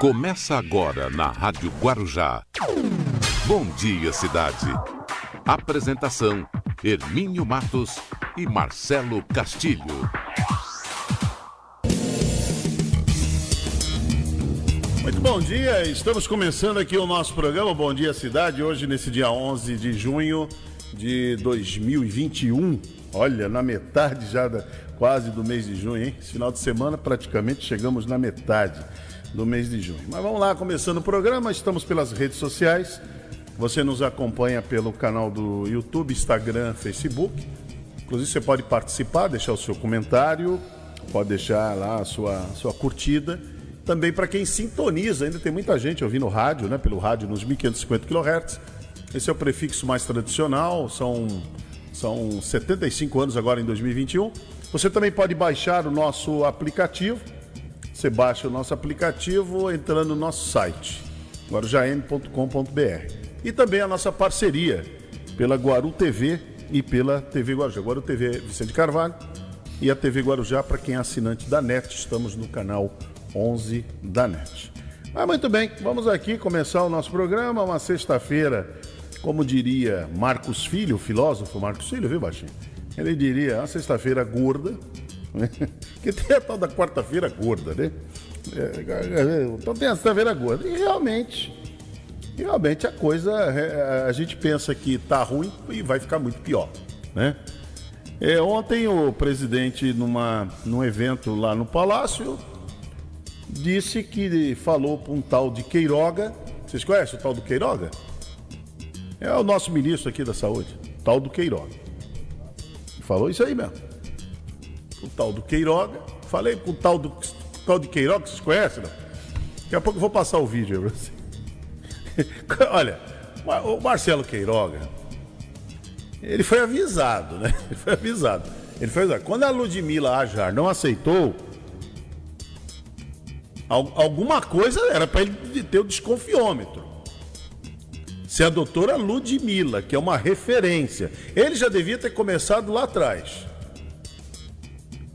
Começa agora na Rádio Guarujá. Bom dia, cidade. Apresentação: Hermínio Matos e Marcelo Castilho. Muito bom dia, estamos começando aqui o nosso programa Bom Dia Cidade, hoje nesse dia 11 de junho de 2021. Olha, na metade já da, quase do mês de junho, hein? Esse final de semana praticamente chegamos na metade do mês de junho. Mas vamos lá, começando o programa, estamos pelas redes sociais. Você nos acompanha pelo canal do YouTube, Instagram, Facebook. Inclusive você pode participar, deixar o seu comentário, pode deixar lá a sua, sua curtida. Também para quem sintoniza, ainda tem muita gente ouvindo rádio, né? Pelo rádio nos 1550 kHz. Esse é o prefixo mais tradicional, são, são 75 anos agora em 2021. Você também pode baixar o nosso aplicativo você baixa o nosso aplicativo entrando no nosso site, guarujam.com.br. E também a nossa parceria pela Guaru TV e pela TV Guarujá. Guaru TV Vicente Carvalho e a TV Guarujá para quem é assinante da NET. Estamos no canal 11 da NET. Mas muito bem, vamos aqui começar o nosso programa, uma sexta-feira, como diria Marcos Filho, o filósofo Marcos Filho, viu, Baixinho? Ele diria, uma sexta-feira gorda, que tem a tal da quarta-feira gorda, né? É, é, é, então tem a sexta-feira gorda. E realmente, realmente a coisa, a gente pensa que tá ruim e vai ficar muito pior, né? É, ontem o presidente, numa, num evento lá no Palácio, disse que falou para um tal de Queiroga. Vocês conhecem o tal do Queiroga? É o nosso ministro aqui da saúde, tal do Queiroga. Falou isso aí mesmo o tal do Queiroga. Falei com o tal, do, tal de Queiroga, vocês conhecem, não? Daqui a pouco eu vou passar o vídeo pra você. Olha, o Marcelo Queiroga, ele foi avisado, né? Ele foi avisado. Ele foi avisado. Quando a Ludmilla Ajar não aceitou, alguma coisa era para ele ter o desconfiômetro. Se a doutora Ludmilla, que é uma referência, ele já devia ter começado lá atrás.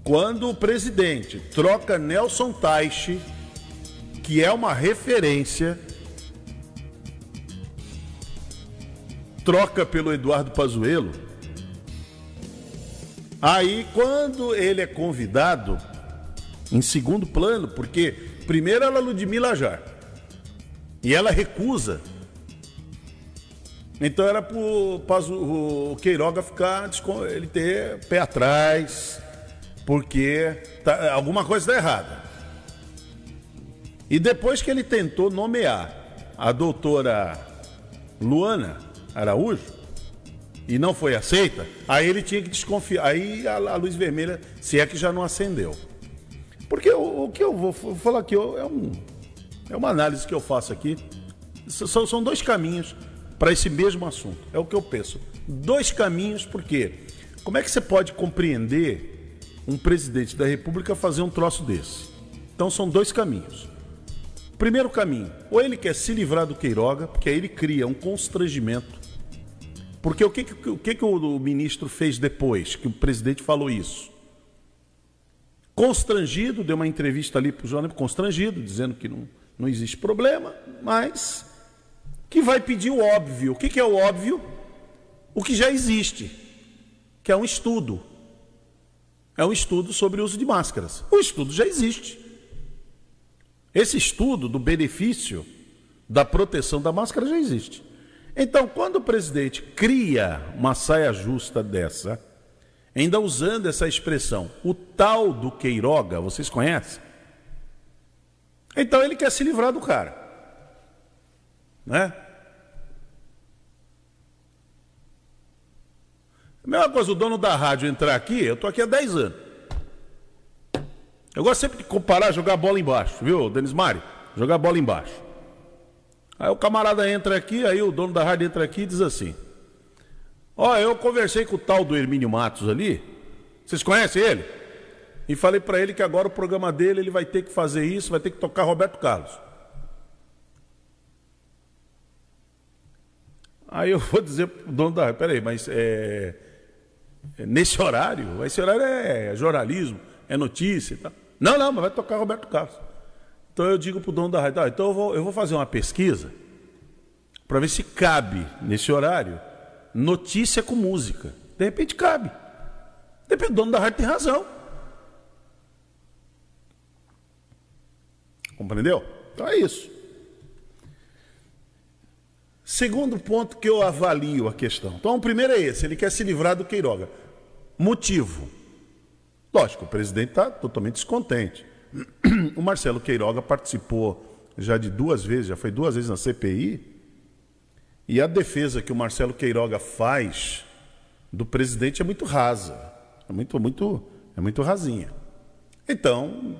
Quando o presidente troca Nelson Taixe, que é uma referência, troca pelo Eduardo Pazuello, aí quando ele é convidado, em segundo plano, porque primeiro ela é Ludmilla Jar, e ela recusa. Então era para o Queiroga ficar, ele ter pé atrás, porque tá, alguma coisa está errada. E depois que ele tentou nomear a doutora Luana Araújo e não foi aceita, aí ele tinha que desconfiar. Aí a, a luz vermelha, se é que já não acendeu. Porque o, o que eu vou, vou falar aqui é, um, é uma análise que eu faço aqui. São, são dois caminhos para esse mesmo assunto. É o que eu penso. Dois caminhos, porque como é que você pode compreender um presidente da República fazer um troço desse. Então são dois caminhos. Primeiro caminho, ou ele quer se livrar do Queiroga, porque aí ele cria um constrangimento. Porque o que, o, que, que o ministro fez depois que o presidente falou isso? Constrangido, deu uma entrevista ali para o jornal, constrangido, dizendo que não, não existe problema, mas que vai pedir o óbvio. O que, que é o óbvio? O que já existe, que é um estudo é um estudo sobre o uso de máscaras. O estudo já existe. Esse estudo do benefício da proteção da máscara já existe. Então, quando o presidente cria uma saia justa dessa, ainda usando essa expressão, o tal do Queiroga, vocês conhecem? Então ele quer se livrar do cara. Né? A mesma coisa, o dono da rádio entrar aqui, eu estou aqui há 10 anos. Eu gosto sempre de comparar jogar bola embaixo, viu, Denis Mari? Jogar bola embaixo. Aí o camarada entra aqui, aí o dono da rádio entra aqui e diz assim: Ó, eu conversei com o tal do Hermínio Matos ali. Vocês conhecem ele? E falei para ele que agora o programa dele ele vai ter que fazer isso, vai ter que tocar Roberto Carlos. Aí eu vou dizer pro dono da rádio, peraí, mas é, nesse horário, esse horário é jornalismo, é notícia e tal. Não, não, mas vai tocar Roberto Carlos. Então eu digo para o dono da rádio, ah, então eu vou, eu vou fazer uma pesquisa para ver se cabe nesse horário notícia com música. De repente cabe. De repente o dono da rádio tem razão. Compreendeu? Então é isso. Segundo ponto que eu avalio a questão. Então, o primeiro é esse: ele quer se livrar do Queiroga. Motivo. Lógico, o presidente está totalmente descontente. O Marcelo Queiroga participou já de duas vezes, já foi duas vezes na CPI. E a defesa que o Marcelo Queiroga faz do presidente é muito rasa. É muito, muito, é muito rasinha. Então,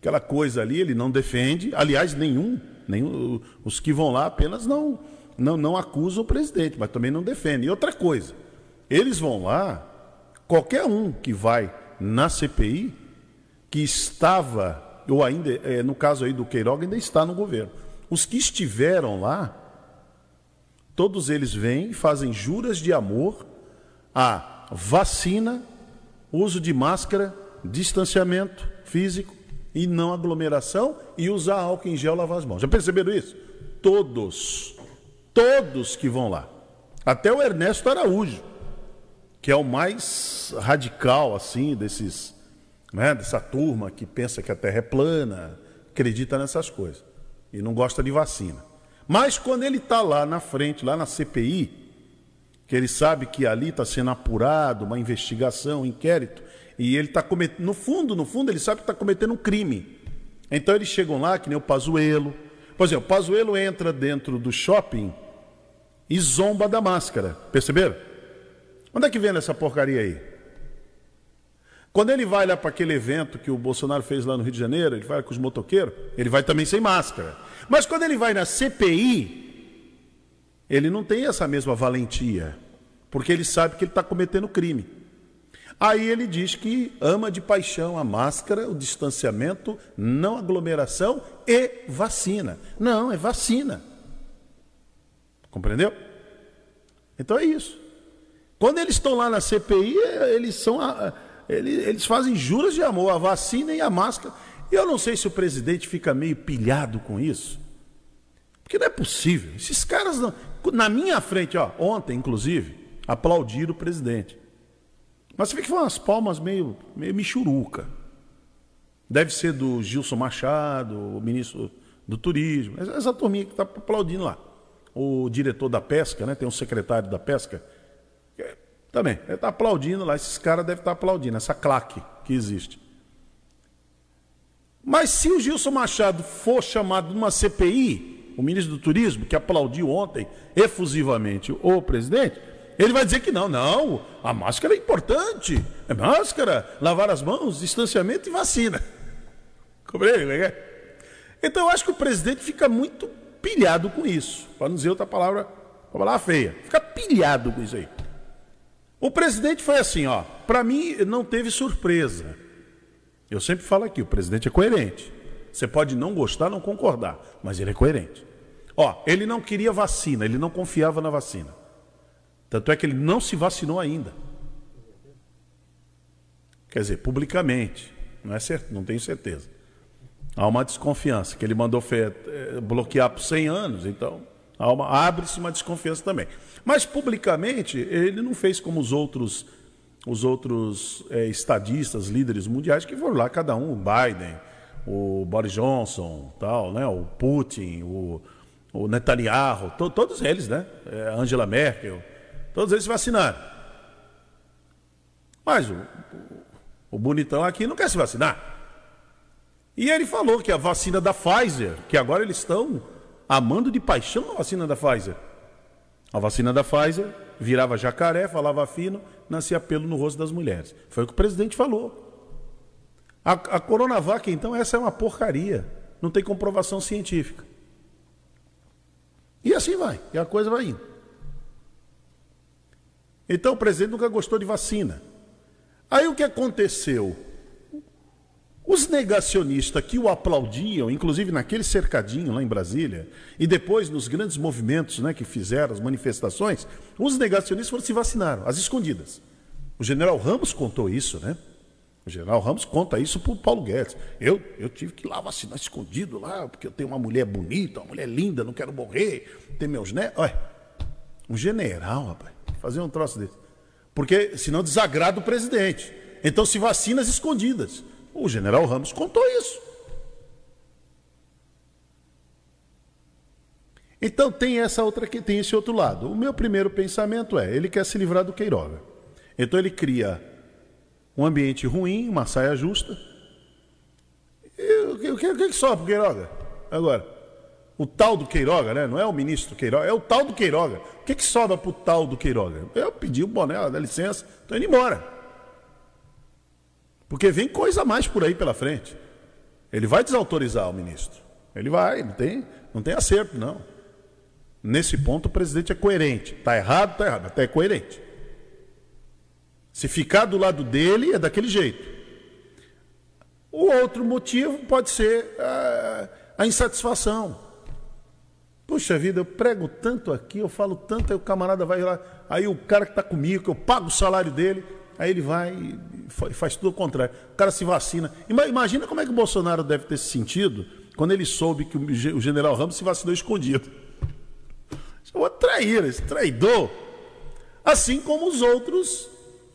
aquela coisa ali, ele não defende. Aliás, nenhum, nenhum os que vão lá apenas não, não, não acusam o presidente, mas também não defendem. E outra coisa, eles vão lá, qualquer um que vai na CPI, que estava, ou ainda, é, no caso aí do Queiroga, ainda está no governo. Os que estiveram lá, todos eles vêm e fazem juras de amor a vacina, uso de máscara, distanciamento físico e não aglomeração e usar álcool em gel lavar as mãos. Já perceberam isso? Todos, todos que vão lá. Até o Ernesto Araújo que é o mais radical, assim, desses, né, dessa turma que pensa que a Terra é plana, acredita nessas coisas e não gosta de vacina. Mas quando ele está lá na frente, lá na CPI, que ele sabe que ali está sendo apurado uma investigação, um inquérito, e ele está cometendo, no fundo, no fundo, ele sabe que está cometendo um crime. Então eles chegam lá, que nem o Pazuelo. Por exemplo, o Pazuelo entra dentro do shopping e zomba da máscara. Perceberam? Onde é que vem essa porcaria aí? Quando ele vai lá para aquele evento que o Bolsonaro fez lá no Rio de Janeiro, ele vai com os motoqueiros, ele vai também sem máscara. Mas quando ele vai na CPI, ele não tem essa mesma valentia, porque ele sabe que ele está cometendo crime. Aí ele diz que ama de paixão a máscara, o distanciamento, não aglomeração e vacina. Não, é vacina. Compreendeu? Então é isso. Quando eles estão lá na CPI, eles são. Eles, eles fazem juras de amor, a vacina e a máscara. E eu não sei se o presidente fica meio pilhado com isso. Porque não é possível. Esses caras não. Na minha frente, ó, ontem, inclusive, aplaudiram o presidente. Mas você vê que foram umas palmas meio, meio michuruca. Deve ser do Gilson Machado, o ministro do Turismo, essa turminha que está aplaudindo lá. O diretor da pesca, né? Tem um secretário da pesca também, ele está aplaudindo lá, esses caras devem estar tá aplaudindo, essa claque que existe. Mas se o Gilson Machado for chamado numa CPI, o ministro do Turismo, que aplaudiu ontem efusivamente o presidente, ele vai dizer que não, não, a máscara é importante. É máscara, lavar as mãos, distanciamento e vacina. Compreende? É? Então eu acho que o presidente fica muito pilhado com isso. Para não dizer outra palavra, uma palavra feia. Fica pilhado com isso aí. O presidente foi assim, ó. Para mim não teve surpresa. Eu sempre falo aqui, o presidente é coerente. Você pode não gostar, não concordar, mas ele é coerente. Ó, ele não queria vacina, ele não confiava na vacina. Tanto é que ele não se vacinou ainda. Quer dizer, publicamente. Não é certo, não tenho certeza. Há uma desconfiança, que ele mandou eh, bloquear por 100 anos, então abre-se uma desconfiança também. Mas publicamente ele não fez como os outros os outros é, estadistas, líderes mundiais que foram lá cada um, o Biden, o Boris Johnson, tal, né, o Putin, o, o Netanyahu, to, todos eles, né, é, Angela Merkel, todos eles se vacinaram. Mas o, o bonitão aqui não quer se vacinar. E ele falou que a vacina da Pfizer, que agora eles estão amando de paixão a vacina da Pfizer. A vacina da Pfizer virava jacaré, falava fino, nascia pelo no rosto das mulheres. Foi o que o presidente falou. A, a Coronavac, então, essa é uma porcaria. Não tem comprovação científica. E assim vai, e a coisa vai indo. Então o presidente nunca gostou de vacina. Aí o que aconteceu? Os negacionistas que o aplaudiam, inclusive naquele cercadinho lá em Brasília, e depois nos grandes movimentos né, que fizeram, as manifestações, os negacionistas foram se vacinaram, às escondidas. O general Ramos contou isso, né? O general Ramos conta isso para o Paulo Guedes. Eu, eu tive que ir lá vacinar escondido lá, porque eu tenho uma mulher bonita, uma mulher linda, não quero morrer, tem meus netos. Olha, um general, rapaz, fazer um troço desse. Porque senão desagrada o presidente. Então se vacina escondidas. O general Ramos contou isso. Então tem essa outra que tem esse outro lado. O meu primeiro pensamento é, ele quer se livrar do Queiroga. Então ele cria um ambiente ruim, uma saia justa. E, o, que, o, que, o que sobra Queiroga? Agora, o tal do Queiroga, né? Não é o ministro Queiroga, é o tal do Queiroga. O que, que sobra pro tal do Queiroga? Eu pedi o boné, dá licença, tô indo embora. Porque vem coisa mais por aí pela frente. Ele vai desautorizar o ministro. Ele vai, não tem, não tem acerto, não. Nesse ponto, o presidente é coerente. Está errado, está errado, até é coerente. Se ficar do lado dele, é daquele jeito. O outro motivo pode ser a, a insatisfação. Puxa vida, eu prego tanto aqui, eu falo tanto, aí o camarada vai lá, aí o cara que está comigo, que eu pago o salário dele, aí ele vai e faz tudo o contrário. O cara se vacina. Imagina como é que o Bolsonaro deve ter se sentido quando ele soube que o general Ramos se vacinou escondido. O traíra, esse traidor. Assim como os outros,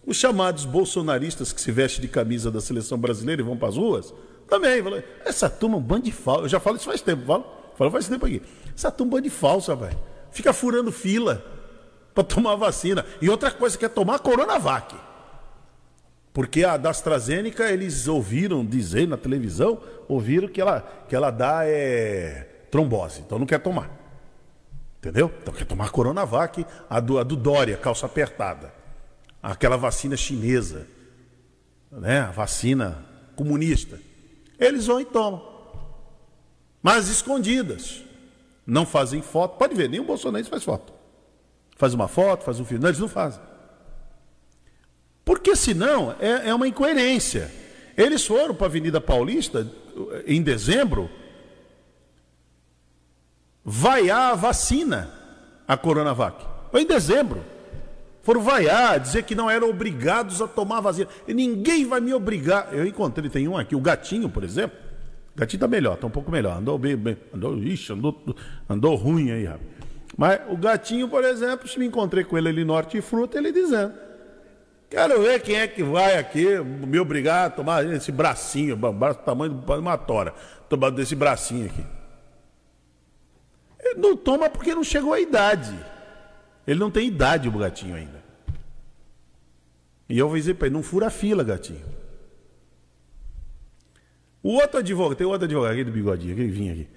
os chamados bolsonaristas que se vestem de camisa da seleção brasileira e vão para as ruas, também. Essa turma é um bando de falso. Eu já falo isso faz tempo, falo, falo faz tempo aqui. Essa turma é de falso, velho. Fica furando fila para tomar vacina. E outra coisa que é tomar Coronavac. Porque a da AstraZeneca, eles ouviram dizer na televisão, ouviram que ela, que ela dá é, trombose. Então não quer tomar. Entendeu? Então quer tomar Coronavac, a do, a do Dória, calça apertada. Aquela vacina chinesa, né? A vacina comunista. Eles vão e tomam. Mas escondidas. Não fazem foto. Pode ver, nem o Bolsonaro faz foto. Faz uma foto, faz um filme. Não, eles não fazem. Porque senão é, é uma incoerência. Eles foram para a Avenida Paulista em dezembro vaiar a vacina, a Coronavac. Foi em dezembro. Foram vaiar, dizer que não eram obrigados a tomar vacina. E ninguém vai me obrigar. Eu encontrei, tem um aqui, o gatinho, por exemplo. Gatinho tá melhor, tá um pouco melhor. Andou bem, bem andou, ixi, andou, andou ruim aí, rapaz. Mas o gatinho, por exemplo, se me encontrei com ele ali no Hortifruta, ele dizendo: Quero ver quem é que vai aqui me obrigar a tomar esse bracinho, braço tamanho de uma tora, tomar desse bracinho aqui. Ele não toma porque não chegou à idade. Ele não tem idade, o gatinho ainda. E eu dizer para ele, não fura a fila, gatinho. O outro advogado, tem outro advogado aqui do bigodinho, que vinha aqui.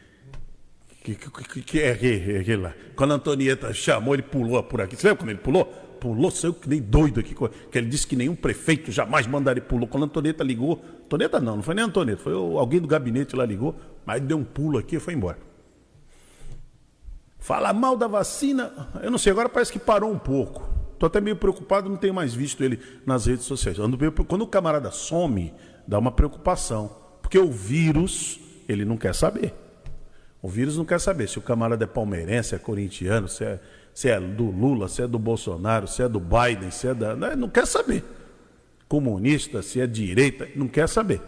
Que, que, que é aquele, aquele lá. Quando a Antonieta chamou, ele pulou por aqui. Você lembra quando ele pulou? Pulou, saiu que nem doido aqui. Que ele disse que nenhum prefeito jamais mandaria pulou. Quando a Antonieta ligou, Antonieta não, não foi nem a Antonieta, foi alguém do gabinete lá ligou, mas deu um pulo aqui e foi embora. Fala mal da vacina, eu não sei, agora parece que parou um pouco. Estou até meio preocupado, não tenho mais visto ele nas redes sociais. Quando o camarada some, dá uma preocupação. Porque o vírus, ele não quer saber. O vírus não quer saber se o camarada é palmeirense, é corintiano, se é, se é do Lula, se é do Bolsonaro, se é do Biden, se é da. Não, não quer saber. Comunista, se é direita, não quer saber.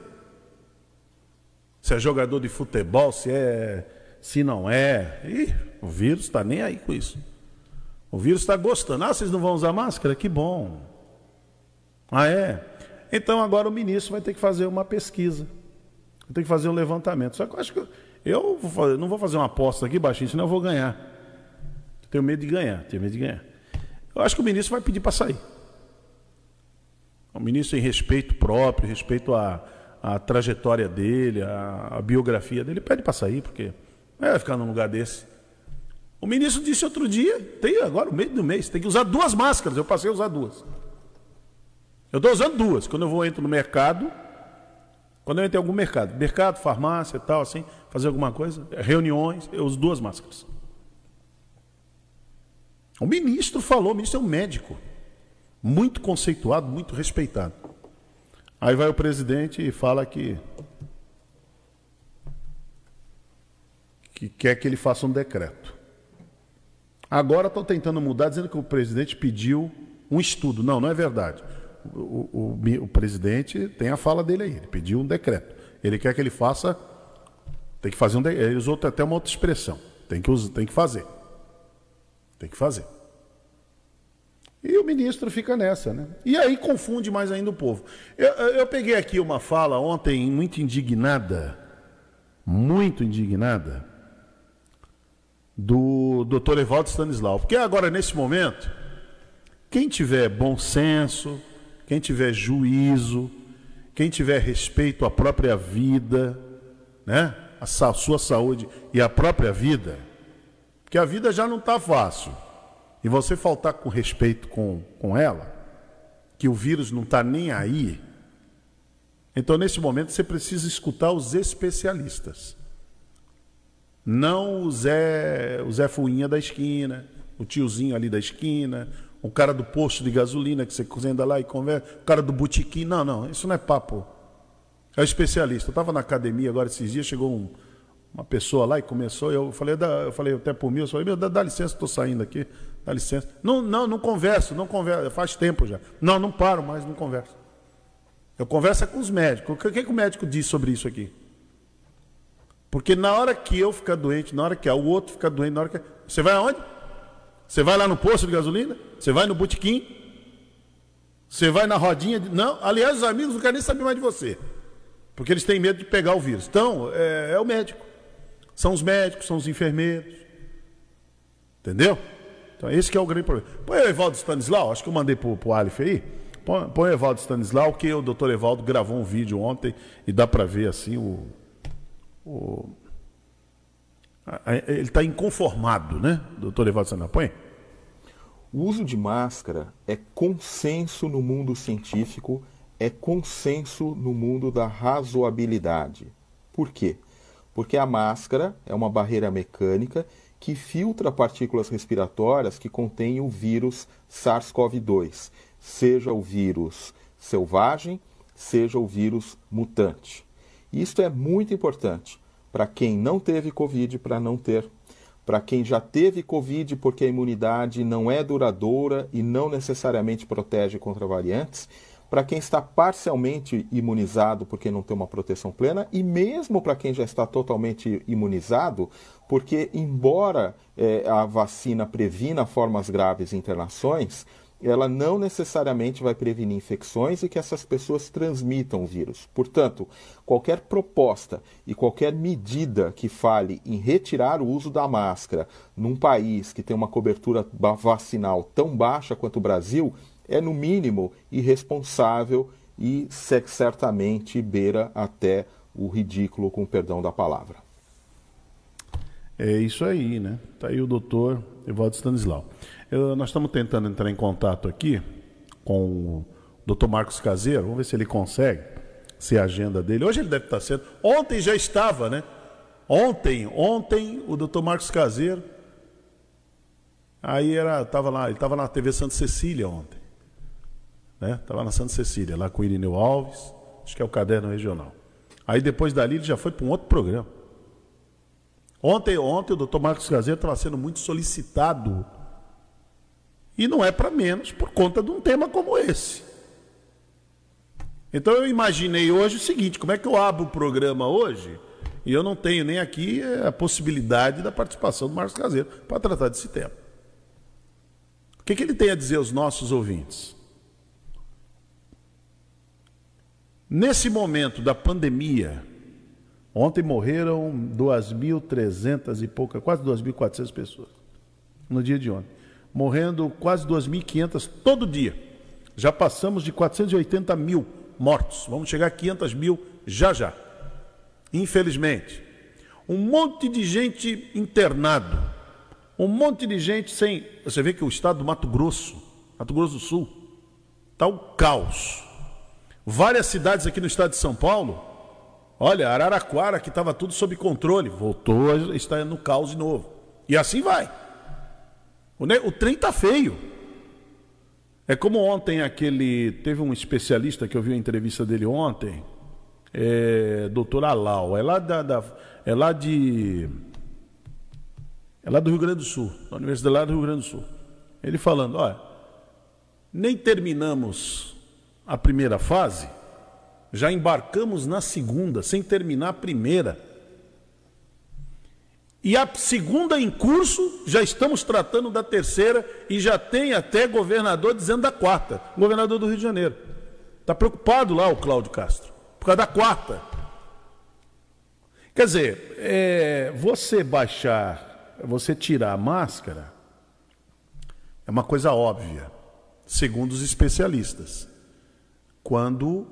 Se é jogador de futebol, se é. Se não é. Ih, o vírus está nem aí com isso. O vírus está gostando. Ah, vocês não vão usar máscara? Que bom. Ah, é? Então agora o ministro vai ter que fazer uma pesquisa. Vai ter que fazer um levantamento. Só que eu acho que eu vou fazer, não vou fazer uma aposta aqui, baixinho, senão eu vou ganhar. Tenho medo de ganhar, tenho medo de ganhar. Eu acho que o ministro vai pedir para sair. O ministro, em respeito próprio, respeito à, à trajetória dele, à, à biografia dele, pede para sair, porque não é ficar num lugar desse. O ministro disse outro dia, tem agora o meio do mês, tem que usar duas máscaras. Eu passei a usar duas. Eu estou usando duas. Quando eu vou entro no mercado, quando eu entro em algum mercado, mercado, farmácia e tal, assim, fazer alguma coisa, reuniões, eu uso duas máscaras. O ministro falou, o ministro é um médico, muito conceituado, muito respeitado. Aí vai o presidente e fala que que quer que ele faça um decreto. Agora estão tentando mudar, dizendo que o presidente pediu um estudo. Não, não é verdade. O, o, o, presidente tem a fala dele aí, ele pediu um decreto. Ele quer que ele faça, tem que fazer um decreto. Ele usou até uma outra expressão. Tem que, usar, tem que fazer. Tem que fazer. E o ministro fica nessa, né? E aí confunde mais ainda o povo. Eu, eu peguei aqui uma fala ontem muito indignada, muito indignada, do doutor Evaldo Stanislau. Porque agora, nesse momento, quem tiver bom senso, quem tiver juízo, quem tiver respeito à própria vida, né? a sua saúde e a própria vida, que a vida já não está fácil, e você faltar com respeito com, com ela, que o vírus não está nem aí, então nesse momento você precisa escutar os especialistas. Não o Zé, o Zé Fuinha da esquina, o tiozinho ali da esquina, o cara do posto de gasolina que você anda lá e conversa, o cara do botequim. Não, não, isso não é papo. É o especialista. Eu estava na academia agora esses dias, chegou um, uma pessoa lá e começou, eu falei, eu falei até por mim, eu falei, meu, dá, dá licença, estou saindo aqui, dá licença. Não, não, não converso, não converso, faz tempo já. Não, não paro mais, não converso. Eu converso é com os médicos. O que, que o médico diz sobre isso aqui? Porque na hora que eu ficar doente, na hora que o outro ficar doente, na hora que. Você vai aonde? Você vai lá no posto de gasolina? Você vai no botequim? Você vai na rodinha? De... Não, aliás, os amigos não querem nem saber mais de você. Porque eles têm medo de pegar o vírus. Então, é, é o médico. São os médicos, são os enfermeiros. Entendeu? Então, esse que é o grande problema. Põe o Evaldo Stanislau, acho que eu mandei para o Alif aí. Põe, põe o Evaldo Stanislau, que o doutor Evaldo gravou um vídeo ontem e dá para ver assim o, o, ele está inconformado, né, doutor Evaldo Sanapõe? O uso de máscara é consenso no mundo científico, é consenso no mundo da razoabilidade. Por quê? Porque a máscara é uma barreira mecânica que filtra partículas respiratórias que contêm o vírus SARS-CoV-2, seja o vírus selvagem, seja o vírus mutante. Isto é muito importante para quem não teve Covid para não ter, para quem já teve Covid porque a imunidade não é duradoura e não necessariamente protege contra variantes, para quem está parcialmente imunizado porque não tem uma proteção plena e mesmo para quem já está totalmente imunizado, porque embora é, a vacina previna formas graves e internações, ela não necessariamente vai prevenir infecções e que essas pessoas transmitam o vírus. Portanto, qualquer proposta e qualquer medida que fale em retirar o uso da máscara num país que tem uma cobertura vacinal tão baixa quanto o Brasil é, no mínimo, irresponsável e certamente beira até o ridículo, com perdão da palavra. É isso aí, né? Está aí o doutor Evaldo Stanislau. Eu, nós estamos tentando entrar em contato aqui com o doutor Marcos Caseiro, vamos ver se ele consegue, se a agenda dele. Hoje ele deve estar sendo. Ontem já estava, né? Ontem, ontem, o doutor Marcos Caseiro. Aí era, tava lá, ele estava na TV Santa Cecília ontem. Né? Estava na Santa Cecília, lá com o Irineu Alves, acho que é o caderno regional. Aí depois dali ele já foi para um outro programa. Ontem, ontem o doutor Marcos Caseiro estava sendo muito solicitado e não é para menos por conta de um tema como esse. Então eu imaginei hoje o seguinte: como é que eu abro o programa hoje e eu não tenho nem aqui eh, a possibilidade da participação do Marcos Caseiro para tratar desse tema? O que, que ele tem a dizer aos nossos ouvintes? Nesse momento da pandemia, ontem morreram 2.300 e pouca, quase 2.400 pessoas, no dia de ontem morrendo quase 2.500 todo dia. Já passamos de 480 mil mortos. Vamos chegar a 500 mil já já. Infelizmente. Um monte de gente internado. Um monte de gente sem. Você vê que o estado do Mato Grosso, Mato Grosso do Sul, está o caos. Várias cidades aqui no estado de São Paulo. Olha, Araraquara, que estava tudo sob controle, voltou a estar no caos de novo. E assim vai. O, o trem tá feio. É como ontem aquele. Teve um especialista que eu vi a entrevista dele ontem, é, doutor Alau, é lá, da, da, é lá de. É lá do Rio Grande do Sul, da Universidade lá do Rio Grande do Sul. Ele falando, olha, nem terminamos a primeira fase, já embarcamos na segunda, sem terminar a primeira. E a segunda em curso, já estamos tratando da terceira e já tem até governador dizendo da quarta, governador do Rio de Janeiro. Está preocupado lá o Cláudio Castro, por causa da quarta. Quer dizer, é, você baixar, você tirar a máscara, é uma coisa óbvia, segundo os especialistas. Quando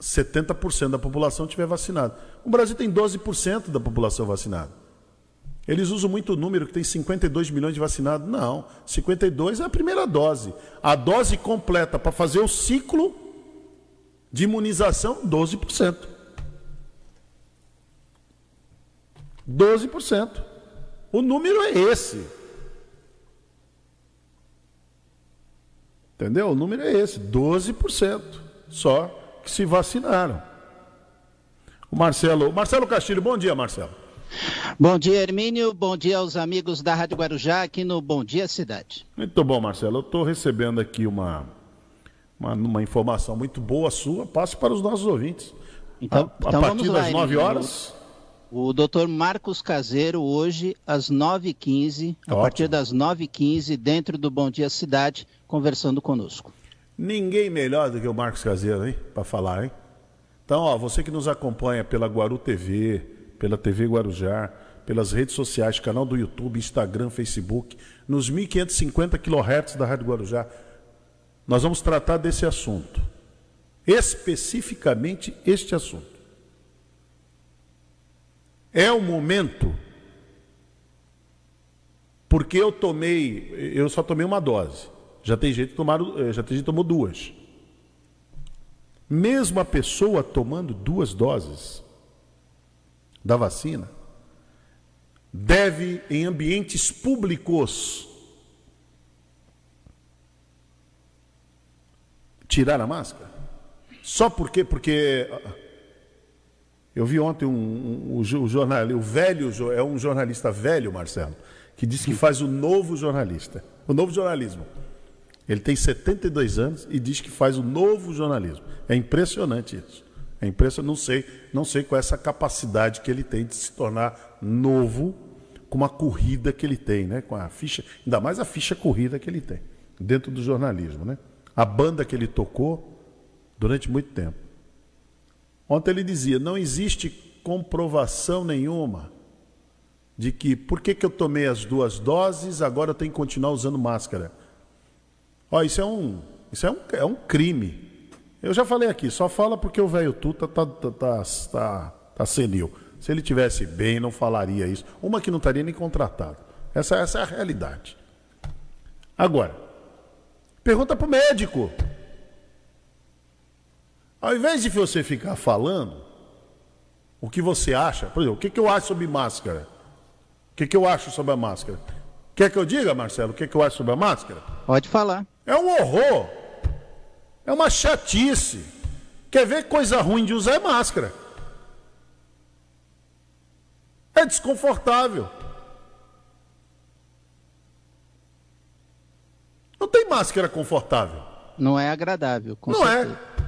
70% da população estiver vacinada. O Brasil tem 12% da população vacinada. Eles usam muito o número que tem 52 milhões de vacinados. Não, 52 é a primeira dose. A dose completa para fazer o ciclo de imunização, 12%. 12%. O número é esse. Entendeu? O número é esse, 12% só que se vacinaram. O Marcelo, Marcelo Castilho, bom dia, Marcelo. Bom dia, Hermínio. Bom dia aos amigos da Rádio Guarujá aqui no Bom Dia Cidade. Muito bom, Marcelo. Eu estou recebendo aqui uma, uma, uma, informação muito boa sua. Passe para os nossos ouvintes. Então, a, então a partir das 9 horas. O doutor Marcos Caseiro, hoje, às 9h15, a partir das 9h15, dentro do Bom Dia Cidade, conversando conosco. Ninguém melhor do que o Marcos Caseiro, hein? Para falar, hein? Então, ó, você que nos acompanha pela Guaru TV, pela TV Guarujá, pelas redes sociais, canal do YouTube, Instagram, Facebook, nos 1550 kHz da Rádio Guarujá. Nós vamos tratar desse assunto. Especificamente este assunto. É o momento porque eu tomei, eu só tomei uma dose. Já tem gente que tomaram, eh, já tem gente que tomou duas. Mesmo a pessoa tomando duas doses, da vacina deve, em ambientes públicos, tirar a máscara? Só porque, porque eu vi ontem um, um, um, um jornal, o velho é um jornalista velho, Marcelo, que disse que faz o novo jornalista, o novo jornalismo. Ele tem 72 anos e diz que faz o novo jornalismo. É impressionante isso. É impressionante, não sei, não sei qual é essa capacidade que ele tem de se tornar novo com uma corrida que ele tem, né? Com a ficha, ainda mais a ficha corrida que ele tem dentro do jornalismo, né? A banda que ele tocou durante muito tempo. Ontem ele dizia: não existe comprovação nenhuma de que por que, que eu tomei as duas doses, agora eu tenho que continuar usando máscara. Ó, isso é um, isso é um, é um crime. Eu já falei aqui, só fala porque o velho Tuta tá, tá, tá, tá, tá senil. Se ele tivesse bem, não falaria isso. Uma que não estaria nem contratado. Essa, essa é a realidade. Agora, pergunta para o médico. Ao invés de você ficar falando o que você acha, por exemplo, o que, que eu acho sobre máscara? O que, que eu acho sobre a máscara? Quer que eu diga, Marcelo, o que, que eu acho sobre a máscara? Pode falar. É um horror. É uma chatice. Quer ver coisa ruim de usar é máscara. É desconfortável. Não tem máscara confortável. Não é agradável. Não é. certeza. é.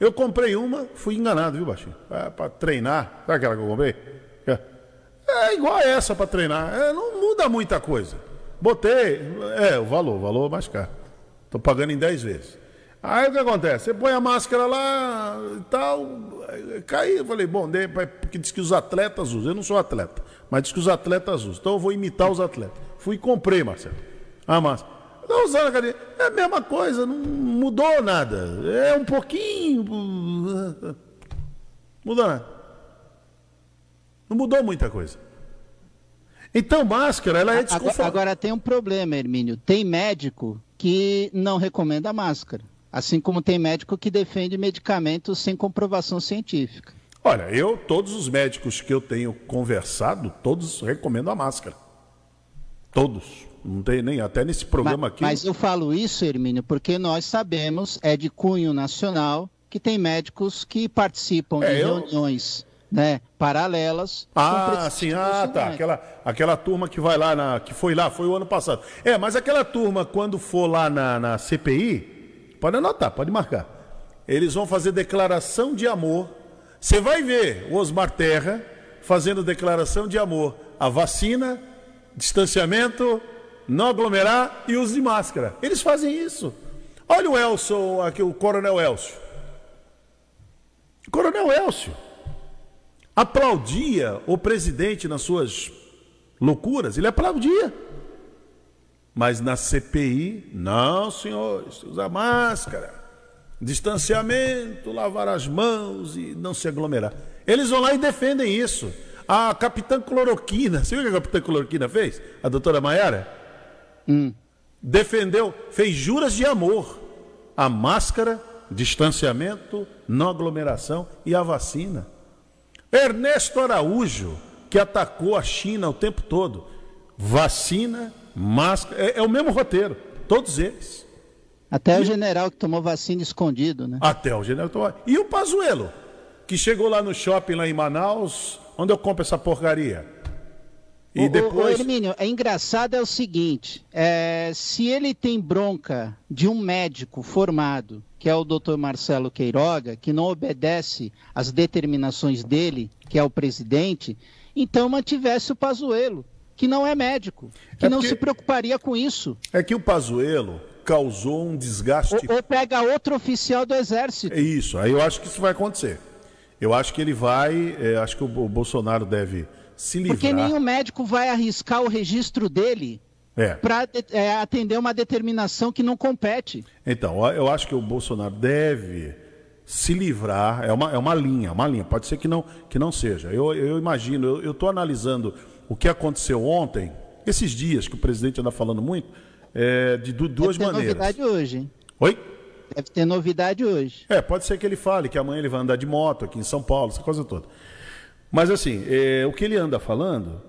Eu comprei uma, fui enganado, viu, Baixinho? É, para treinar. Sabe aquela que eu comprei? É, é igual a essa para treinar. É, não muda muita coisa. Botei. É, o valor, o valor é mais caro. Estou pagando em 10 vezes. Aí o que acontece? Você põe a máscara lá e tal, caiu. Eu falei, bom, porque diz que os atletas usam. Eu não sou atleta, mas diz que os atletas usam. Então eu vou imitar os atletas. Fui e comprei, Marcelo, a máscara. Estou usando a academia. É a mesma coisa, não mudou nada. É um pouquinho. Mudou nada. Não mudou muita coisa. Então, máscara, ela é desconfortável. Agora, agora tem um problema, Hermínio. Tem médico que não recomenda máscara. Assim como tem médico que defende medicamentos sem comprovação científica. Olha, eu, todos os médicos que eu tenho conversado, todos recomendam a máscara. Todos. Não tem nem, até nesse programa mas, aqui. Mas eu falo isso, Hermínio, porque nós sabemos, é de cunho nacional, que tem médicos que participam é, de eu... reuniões né, paralelas. Ah, sim, ah, tá. Aquela, aquela turma que vai lá, na, que foi lá, foi o ano passado. É, mas aquela turma, quando for lá na, na CPI, Pode anotar, pode marcar. Eles vão fazer declaração de amor. Você vai ver o Osmar Terra fazendo declaração de amor. A vacina, distanciamento, não aglomerar e uso de máscara. Eles fazem isso. Olha o Elson, aqui, o Coronel Elcio. Coronel Elcio aplaudia o presidente nas suas loucuras, ele aplaudia. Mas na CPI, não, senhores, usa máscara, distanciamento, lavar as mãos e não se aglomerar. Eles vão lá e defendem isso. A capitã Cloroquina, você viu o que a capitã Cloroquina fez? A doutora Maiara? Hum. Defendeu, fez juras de amor. A máscara, distanciamento, não aglomeração e a vacina. Ernesto Araújo, que atacou a China o tempo todo. Vacina, máscara, é, é o mesmo roteiro, todos eles. Até e... o general que tomou vacina escondido, né? Até o general que tomou. E o Pazuello, que chegou lá no shopping lá em Manaus, onde eu compro essa porcaria? E o, depois. O, Hermínio, é engraçado é o seguinte: é, se ele tem bronca de um médico formado, que é o Dr. Marcelo Queiroga, que não obedece às determinações dele, que é o presidente, então mantivesse o Pazuello, que não é médico, que é não se preocuparia com isso. É que o Pazuello causou um desgaste. Ou, ou pega outro oficial do exército. É isso. Aí eu acho que isso vai acontecer. Eu acho que ele vai. É, acho que o Bolsonaro deve se livrar. Porque nenhum médico vai arriscar o registro dele é. para é, atender uma determinação que não compete. Então, eu acho que o Bolsonaro deve se livrar, é uma, é uma linha, uma linha, pode ser que não, que não seja. Eu, eu imagino, eu estou analisando o que aconteceu ontem, esses dias que o presidente anda falando muito, é, de duas Deve ter maneiras. novidade hoje, hein? Oi? Deve ter novidade hoje. É, pode ser que ele fale que amanhã ele vai andar de moto aqui em São Paulo, essa coisa toda. Mas assim, é, o que ele anda falando,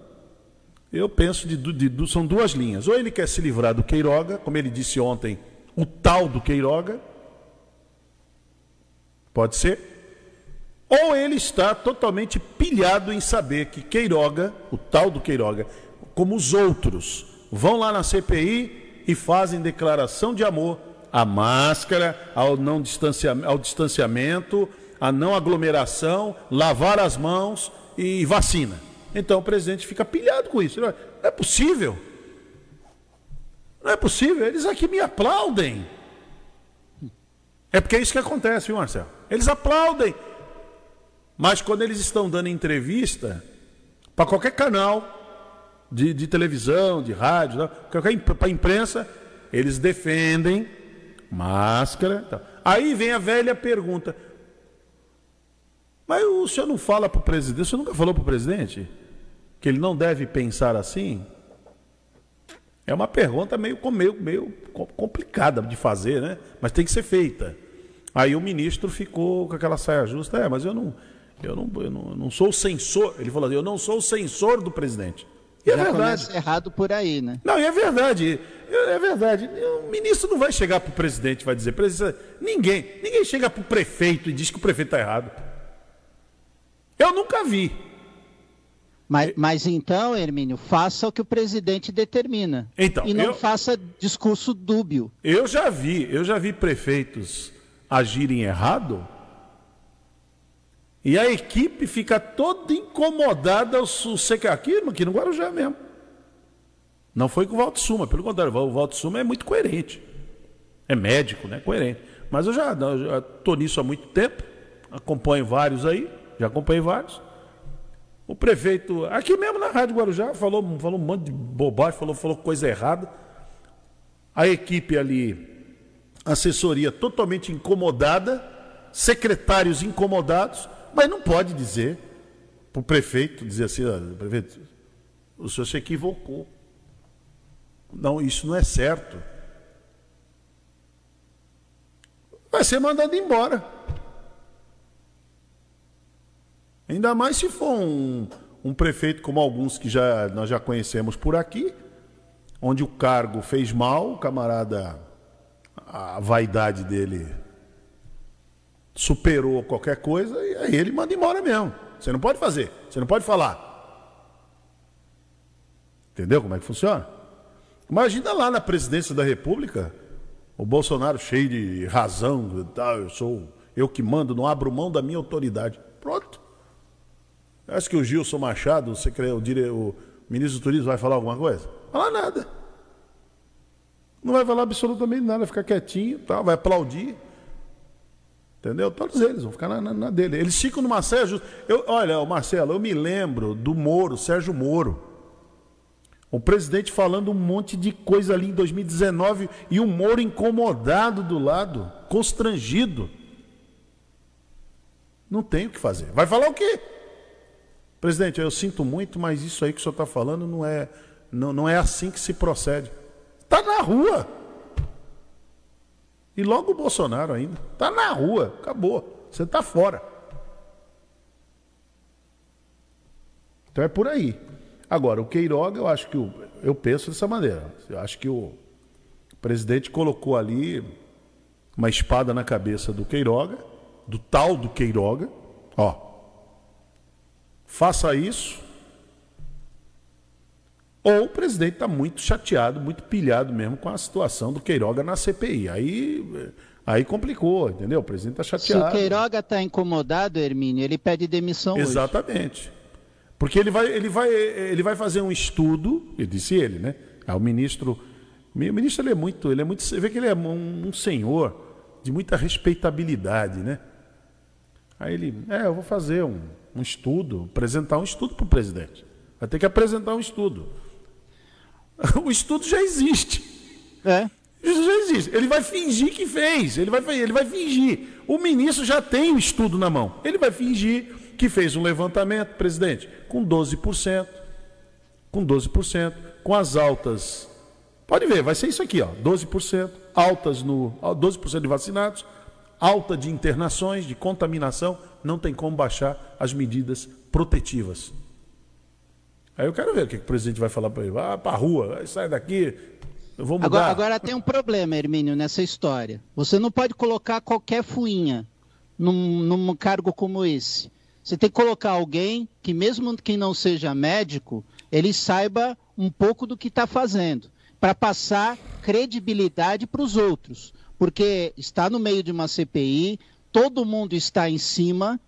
eu penso de, de, de, são duas linhas. Ou ele quer se livrar do Queiroga, como ele disse ontem, o tal do Queiroga, pode ser. Ou ele está totalmente pilhado em saber que Queiroga, o tal do Queiroga, como os outros, vão lá na CPI e fazem declaração de amor à máscara, ao, não distanciamento, ao distanciamento a não aglomeração, lavar as mãos e vacina. Então o presidente fica pilhado com isso. Não é possível. Não é possível. Eles aqui me aplaudem. É porque é isso que acontece, viu, Marcelo? Eles aplaudem. Mas quando eles estão dando entrevista para qualquer canal de, de, televisão, de rádio, para a imprensa, eles defendem máscara. Aí vem a velha pergunta: mas o senhor não fala para o presidente, o senhor nunca falou para o presidente que ele não deve pensar assim? É uma pergunta meio, meio, meio complicada de fazer, né? Mas tem que ser feita. Aí o ministro ficou com aquela saia justa, é, mas eu não, eu não, eu não, não sou o censor. Ele falou assim, eu não sou o censor do presidente. E é Já é verdade. errado por aí, né? Não, e é verdade. É verdade. O ministro não vai chegar para o presidente e vai dizer, presidente, ninguém, ninguém chega para o prefeito e diz que o prefeito está errado. Eu nunca vi. Mas, mas, então, Hermínio, faça o que o presidente determina. Então, e não eu, faça discurso dúbio. Eu já vi, eu já vi prefeitos agirem errado. E a equipe fica toda incomodada ao secar aqui, aqui no Guarujá mesmo. Não foi com o Valdo Suma, pelo contrário, o Valdo Suma é muito coerente. É médico, né? Coerente. Mas eu já estou nisso há muito tempo, acompanho vários aí já acompanhei vários. O prefeito, aqui mesmo na Rádio Guarujá, falou, falou um monte de bobagem, falou, falou coisa errada. A equipe ali, assessoria totalmente incomodada, secretários incomodados, mas não pode dizer para o prefeito, dizer assim, prefeito, o senhor se equivocou. Não, isso não é certo. Vai ser mandado embora. Ainda mais se for um, um prefeito como alguns que já, nós já conhecemos por aqui, onde o cargo fez mal, o camarada, a vaidade dele superou qualquer coisa, e aí ele manda embora mesmo. Você não pode fazer, você não pode falar. Entendeu como é que funciona? Imagina lá na presidência da República, o Bolsonaro cheio de razão, tal, eu sou Eu que mando, não abro mão da minha autoridade. Acho que o Gilson Machado, o, o, ministro do Turismo, vai falar alguma coisa? Falar nada. Não vai falar absolutamente nada, vai ficar quietinho, tá? vai aplaudir. Entendeu? Todos eles vão ficar na, na, na dele. Eles ficam numa Sérgio. Eu, olha, Marcelo, eu me lembro do Moro, Sérgio Moro. O presidente falando um monte de coisa ali em 2019 e o Moro incomodado do lado, constrangido. Não tem o que fazer. Vai falar o quê? Presidente, eu sinto muito, mas isso aí que o senhor está falando não é, não, não é assim que se procede. Está na rua. E logo o Bolsonaro ainda. Está na rua, acabou. Você está fora. Então é por aí. Agora, o Queiroga, eu acho que o, eu penso dessa maneira. Eu acho que o presidente colocou ali uma espada na cabeça do Queiroga, do tal do Queiroga. Ó, faça isso. Ou o presidente está muito chateado, muito pilhado mesmo com a situação do Queiroga na CPI. Aí, aí complicou, entendeu? O presidente está chateado. Se o Queiroga está incomodado, Hermínio, ele pede demissão Exatamente. Hoje. Porque ele vai, ele, vai, ele vai fazer um estudo, eu disse ele, né? É o ministro. O ministro ele é muito, ele é muito. Você vê que ele é um, um senhor de muita respeitabilidade, né? Aí ele, é, eu vou fazer um, um estudo, apresentar um estudo para o presidente. Vai ter que apresentar um estudo. O estudo já existe. É. Isso já existe. Ele vai fingir que fez. Ele vai, ele vai fingir. O ministro já tem o estudo na mão. Ele vai fingir que fez um levantamento, presidente, com 12%. Com 12%. Com as altas. Pode ver, vai ser isso aqui, ó. 12%. Altas no. 12% de vacinados. Alta de internações, de contaminação. Não tem como baixar as medidas protetivas. Aí eu quero ver o que, o presidente vai falar para ele. Vá para a rua, sai daqui, eu vou mudar. Agora, agora, tem um problema, Hermínio, nessa história. Você não pode colocar qualquer fuinha num, num cargo como esse. Você tem que colocar alguém que, mesmo que não seja médico, ele saiba um pouco do que está fazendo, para passar credibilidade para os outros. Porque está no meio de uma CPI, todo mundo está em cima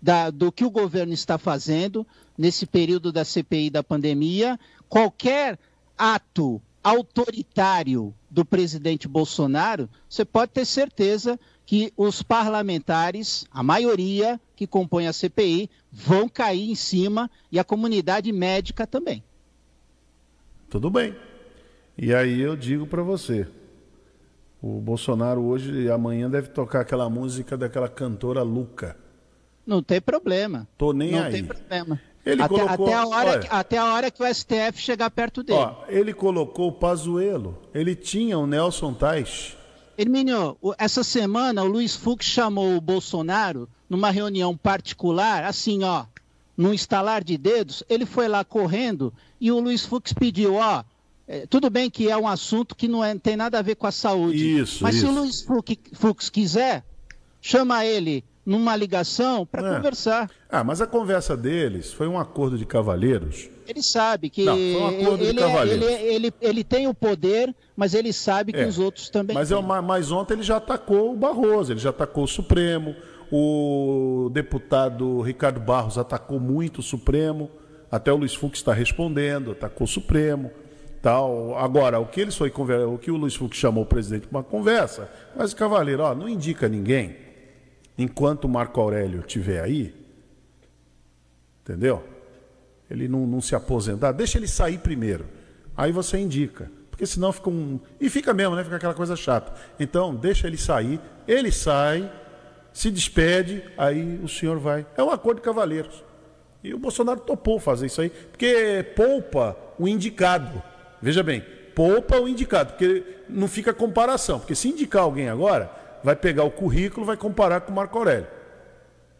da, do que o governo está fazendo nesse período da CPI da pandemia. Qualquer ato autoritário do presidente Bolsonaro, você pode ter certeza que os parlamentares, a maioria que compõe a CPI, vão cair em cima e a comunidade médica também. Tudo bem. E aí eu digo para você, o Bolsonaro hoje e amanhã deve tocar aquela música daquela cantora Luca. Não tem problema. Tô nem Não aí. tem problema. Ele até, colocou, até, a hora olha, que, até a hora que o STF chegar perto dele. Ó, ele colocou o Pazuello. Ele tinha o Nelson Tais Hermínio, essa semana o Luiz Fux chamou o Bolsonaro numa reunião particular, assim, ó, num estalar de dedos, ele foi lá correndo e o Luiz Fux pediu, ó, é, tudo bem que é um assunto que não, é, não, tem nada a ver com a saúde, isso, mas isso. se o Luiz Fux, Fux quiser, chama ele numa ligação para é. conversar. Ah, mas a conversa deles foi um acordo de cavalheiros. Ele sabe que Não, foi um acordo ele, de cavalheiros. É, ele, ele, ele, tem o poder, mas ele sabe que é. os outros também mas, têm. É, mas ontem ele já atacou o Barroso, ele já atacou o Supremo, o deputado Ricardo Barros atacou muito o Supremo, até o Luiz Fux está respondendo, atacou o Supremo. Tal. Agora, o que eles foi o que o Luiz Fux chamou o presidente para uma conversa, mas o Cavaleiro, ó, não indica ninguém enquanto o Marco Aurélio estiver aí, entendeu? Ele não, não se aposentar, deixa ele sair primeiro. Aí você indica. Porque senão fica um. E fica mesmo, né? Fica aquela coisa chata. Então, deixa ele sair, ele sai, se despede, aí o senhor vai. É um acordo de cavaleiros. E o Bolsonaro topou fazer isso aí, porque poupa o indicado. Veja bem, poupa o indicado, porque não fica comparação. Porque se indicar alguém agora, vai pegar o currículo vai comparar com o Marco Aurélio.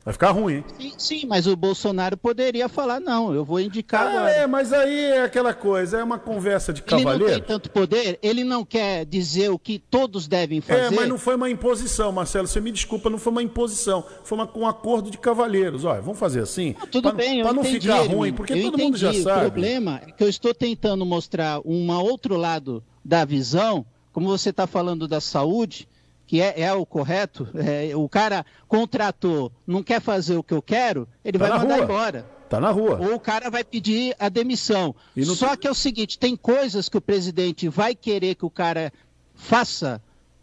Vai ficar ruim. Sim, sim, mas o Bolsonaro poderia falar, não, eu vou indicar ah, agora. É, mas aí é aquela coisa, é uma conversa de cavaleiro. Ele não tem tanto poder, ele não quer dizer o que todos devem fazer. É, mas não foi uma imposição, Marcelo, você me desculpa, não foi uma imposição, foi uma, um acordo de cavalheiros. Olha, vamos fazer assim? Não, tudo pra, bem, Para não entendi, ficar ruim, porque eu todo entendi. mundo já sabe. O problema é que eu estou tentando mostrar um outro lado da visão, como você está falando da saúde, que é, é o correto, é, o cara contratou, não quer fazer o que eu quero, ele tá vai mandar rua. embora. Tá na rua. Ou o cara vai pedir a demissão. Só que é o seguinte, tem coisas que o presidente vai querer que o cara faça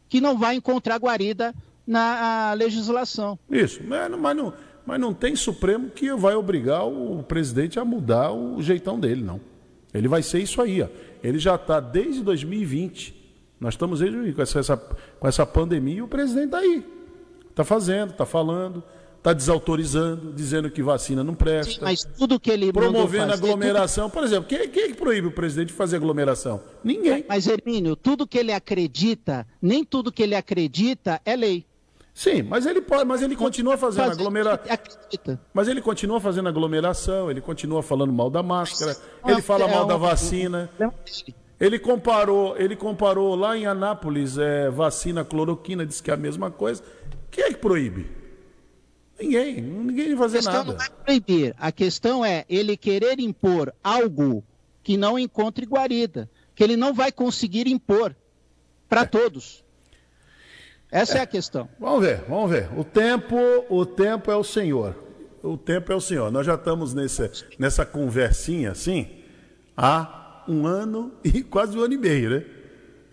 que não vai encontrar guarida na legislação. Isso, mas não, mas não, mas não tem Supremo que vai obrigar o presidente a mudar o jeitão dele, não. Ele vai ser isso aí, ó. Ele já está desde 2020. Nós estamos aí com essa, com essa pandemia e o presidente está aí. Está fazendo, está falando, está desautorizando, dizendo que vacina não presta. Sim, mas tudo que ele Promovendo fazer, aglomeração. Tudo... Por exemplo, quem, quem é que proíbe o presidente de fazer aglomeração? Ninguém. Mas, Hermínio, tudo que ele acredita, nem tudo que ele acredita é lei. Sim, mas ele pode, mas ele continua fazendo aglomeração. Mas ele continua fazendo aglomeração, ele continua falando mal da máscara, ele fala mal da vacina. Ele comparou, ele comparou lá em Anápolis é, vacina cloroquina, disse que é a mesma coisa. Quem é que proíbe? Ninguém, ninguém vai fazer nada. A questão não é proibir, a questão é ele querer impor algo que não encontre guarida, que ele não vai conseguir impor para é. todos. Essa é. é a questão. Vamos ver, vamos ver. O tempo, o tempo é o Senhor. O tempo é o Senhor. Nós já estamos nesse, nessa conversinha assim há um ano e quase um ano e meio, né?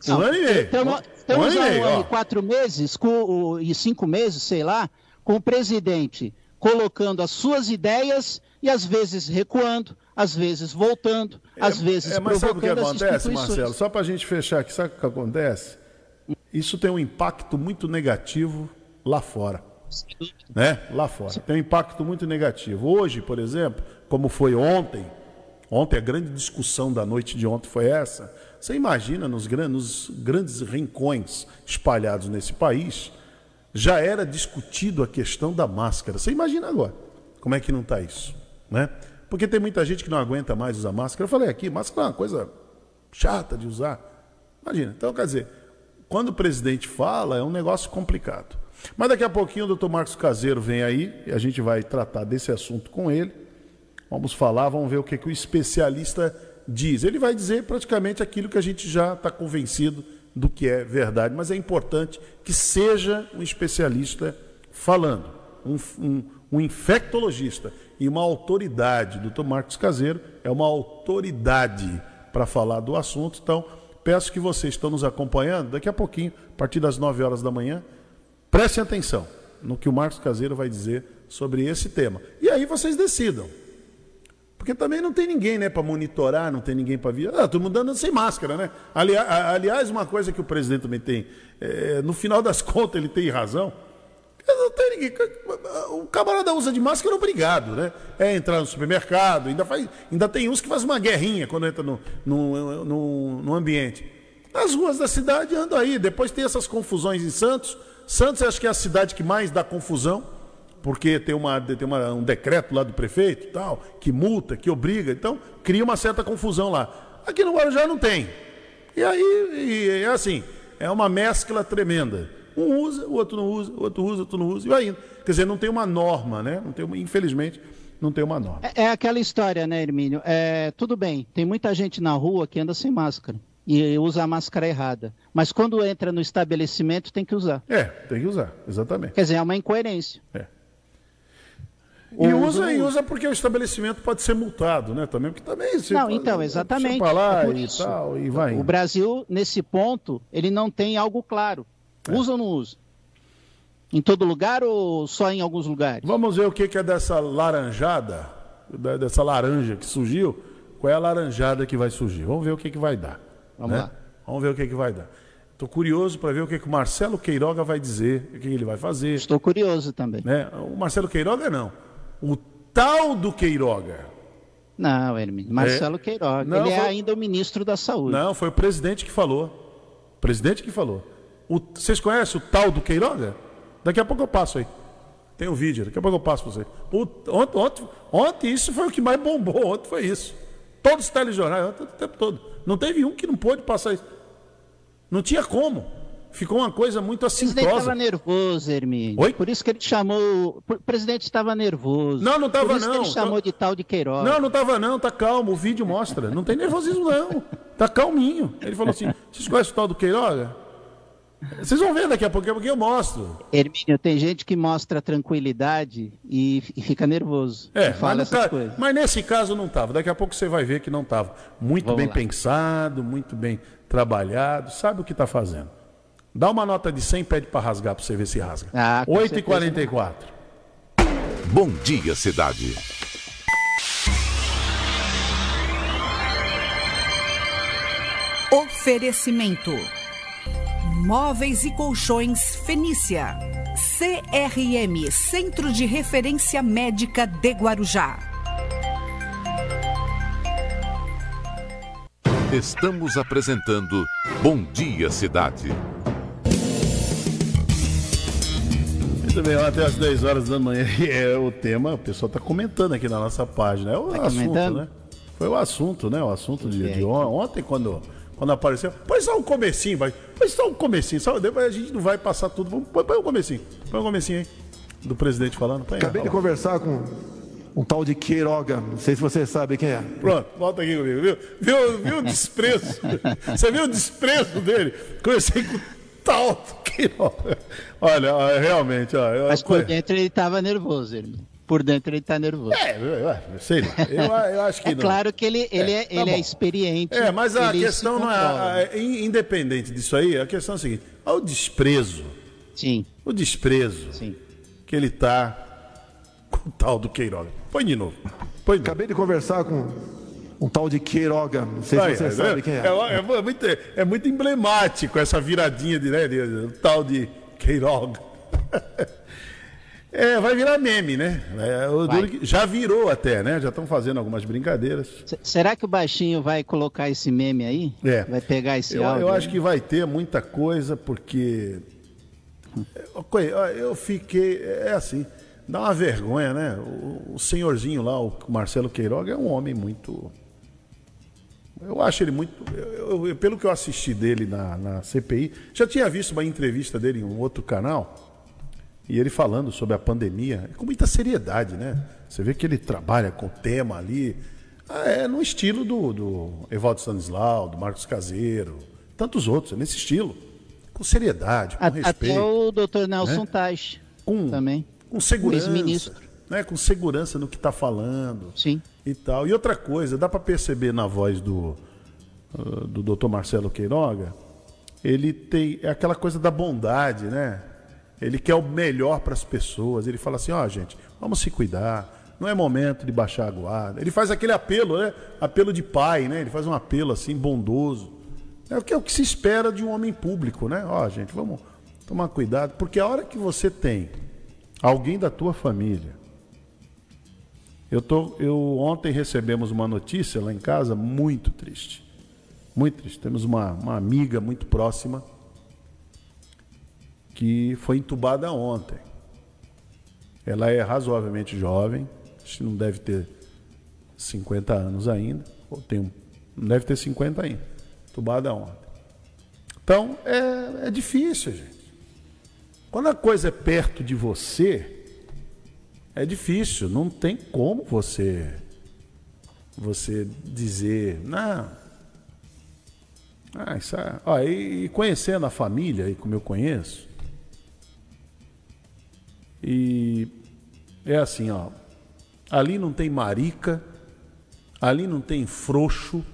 Um Não, ano e meio. Estamos, estamos um um ano e quatro meses com, e cinco meses, sei lá, com o presidente colocando as suas ideias e às vezes recuando, às vezes voltando, é, às vezes é, mas sabe o que acontece, Marcelo? Só para a gente fechar aqui, sabe o que acontece? isso tem um impacto muito negativo lá fora. Né? Lá fora. Tem um impacto muito negativo. Hoje, por exemplo, como foi ontem, ontem a grande discussão da noite de ontem foi essa. Você imagina nos, grandes rincões espalhados nesse país, já era discutido a questão da máscara. Você imagina agora como é que não está isso, né? Porque tem muita gente que não aguenta mais usar máscara. Eu falei aqui, máscara é uma coisa chata de usar. Imagina. Então, quer dizer, quando o presidente fala, é um negócio complicado. Mas daqui a pouquinho o doutor Marcos Caseiro vem aí e a gente vai tratar desse assunto com ele. Vamos falar, vamos ver o que, que o especialista diz. Ele vai dizer praticamente aquilo que a gente já está convencido do que é verdade, mas é importante que seja um especialista falando, um, um, um infectologista e uma autoridade. Doutor Marcos Caseiro é uma autoridade para falar do assunto, então Peço que vocês estão nos acompanhando, daqui a pouquinho, a partir das 9 horas da manhã, prestem atenção no que o Marcos Caseiro vai dizer sobre esse tema. E aí vocês decidam. Porque também não tem ninguém né, para monitorar, não tem ninguém para vir. Ah, todo mundo andando sem máscara, né? Aliás, aliás, uma coisa que o presidente também tem, é, no final das contas, ele tem razão. Não tem ninguém. O camarada usa de máscara obrigado, né? É entrar no supermercado, ainda, faz, ainda tem uns que fazem uma guerrinha quando entra no, no, no, no ambiente. As ruas da cidade andam aí, depois tem essas confusões em Santos. Santos acho que é a cidade que mais dá confusão, porque tem, uma, tem uma, um decreto lá do prefeito tal, que multa, que obriga, então cria uma certa confusão lá. Aqui no Guarujá não tem. E aí, é assim, é uma mescla tremenda. Um usa, o outro não usa, o outro usa, o outro não usa, e vai indo. Quer dizer, não tem uma norma, né? Não tem uma, infelizmente, não tem uma norma. É, é aquela história, né, Hermínio? É, tudo bem, tem muita gente na rua que anda sem máscara e usa a máscara errada. Mas quando entra no estabelecimento, tem que usar. É, tem que usar, exatamente. Quer dizer, é uma incoerência. É. E usa, e usa porque o estabelecimento pode ser multado, né? Também, porque também se Não, então, exatamente. Lá é e tal, e vai. O Brasil, nesse ponto, ele não tem algo claro. É. Usa ou não usa? Em todo lugar ou só em alguns lugares? Vamos ver o que é dessa laranjada, dessa laranja que surgiu. Qual é a laranjada que vai surgir? Vamos ver o que, que vai dar. Vamos né? lá. Vamos ver o que, que vai dar. Estou curioso para ver o que, que o Marcelo Queiroga vai dizer, o que ele vai fazer. Estou curioso também. Né? O Marcelo Queiroga não. O tal do Queiroga. Não, Hermínio. Marcelo é... Queiroga. Não, ele é foi... é ainda o ministro da Saúde. Não, foi o presidente que falou. O presidente que falou. O, vocês conhecem o tal do Queiroga? Daqui a pouco eu passo aí. Tem um vídeo, daqui a pouco eu passo para você. ontem, ontem, ontem, isso foi o que mais bombou, ontem foi isso. Todos os telejornais, ontem, o tempo todo. Não teve um que não pôde passar isso. Não tinha como. Ficou uma coisa muito assintosa. O presidente estava nervoso, Hermínio. Oi? Por isso que ele chamou. O presidente estava nervoso. Não, não estava não. Por isso que ele chamou de tal de Queiroga. Não, não estava não. Tá calmo. O vídeo mostra. Não tem nervosismo não. Tá calminho. Ele falou assim: vocês conhecem o tal do Queiroga? Vocês vão ver daqui a pouco, porque eu mostro. Hermínio, tem gente que mostra tranquilidade e, e fica nervoso. É, fala essas tá, coisas. mas nesse caso não estava. Daqui a pouco você vai ver que não estava. Muito Vamos bem lá. pensado, muito bem trabalhado, sabe o que está fazendo. Dá uma nota de 100 pede para rasgar para você ver se rasga. Ah, com 8h44. Bom dia, cidade. Oferecimento: Móveis e Colchões Fenícia. CRM Centro de Referência Médica de Guarujá. Estamos apresentando Bom Dia, Cidade. Muito bem, até às 10 horas da manhã. E é o tema, o pessoal está comentando aqui na nossa página. É o Tá assunto, comentando? né? Foi o assunto, né? O assunto de, de on- ontem, quando, quando apareceu. Põe só um comecinho, vai. Põe só um comecinho. Só, depois a gente não vai passar tudo. Vamos, põe, põe um comecinho. Põe um comecinho aí. Do presidente falando. Põe aí, Acabei de conversar com um tal de Queiroga, não sei se você sabe quem é. Pronto, volta aqui comigo, viu? Viu, viu o desprezo? Você viu o desprezo dele? Comecei com tal do Queiroga. Olha, realmente, ó. eu- Mas por dentro ele estava nervoso, Hermínio. Por dentro ele está nervoso. É, eu, sei lá. Eu, eu acho que É não. claro que ele, ele, é, tá ele é bom. experiente. É, mas a ele questão não é. a- in- Independente disso aí, a questão é a seguinte: olha o desprezo. Sim, O desprezo sim. que ele tá com o tal do Queiroga. Põe de novo. Põe de novo. Acabei de conversar com um tal de Queiroga, não sei se você tá sabe vendo? quem é. É, é muito, é muito emblemático essa viradinha de, né, de- o tal de Queiroga. É, vai virar meme, né? É, já virou até, né? Já estão fazendo algumas brincadeiras. S- Será que o baixinho vai colocar esse meme aí? É. Vai pegar esse Eu, áudio? eu aí? acho que vai ter muita coisa, porque. Eu fiquei. É assim, dá uma vergonha, né? O, o senhorzinho lá, o Marcelo Queiroga, é um homem muito. Eu acho ele muito. eu- eu- pelo que eu assisti dele na, na CPI, já tinha visto uma entrevista dele em um outro canal, e ele falando sobre a pandemia, com muita seriedade, né? Você vê que ele trabalha com o tema ali, ah, é no estilo do, do Evaldo Stanislau, do Marcos Caseiro, tantos outros, é nesse estilo. Com seriedade, com A- respeito. Até o Dr. Nelson né? Teich com, também. com segurança, ex-ministro. né? Com segurança no que está falando Sim. E tal. E outra coisa, dá para perceber na voz do ah, do Dr. Marcelo Queiroga, ele tem é aquela coisa da bondade, né? Ele quer o melhor para as pessoas. Ele fala assim: ó, gente, vamos se cuidar. Não é momento de baixar a guarda. Ele faz aquele apelo, né? Apelo de pai, né? Ele faz um apelo assim bondoso. É o que, é o que se espera de um homem público, né? Ó, gente, vamos tomar cuidado, porque a hora que você tem alguém da tua família eu, tô, eu ontem recebemos uma notícia lá em casa muito triste. Muito triste. Temos uma, uma amiga muito próxima que foi entubada ontem. Ela é razoavelmente jovem, acho que não deve ter 50 anos ainda, ou tem não deve ter 50 ainda. Entubada ontem. Então, é, é difícil, gente. Quando a coisa é perto de você, é difícil, não tem como você você dizer, não. Ah, isso é, ó, e, e conhecendo a família aí como eu conheço, e é assim, ó, ali não tem marica, ali não tem frouxo,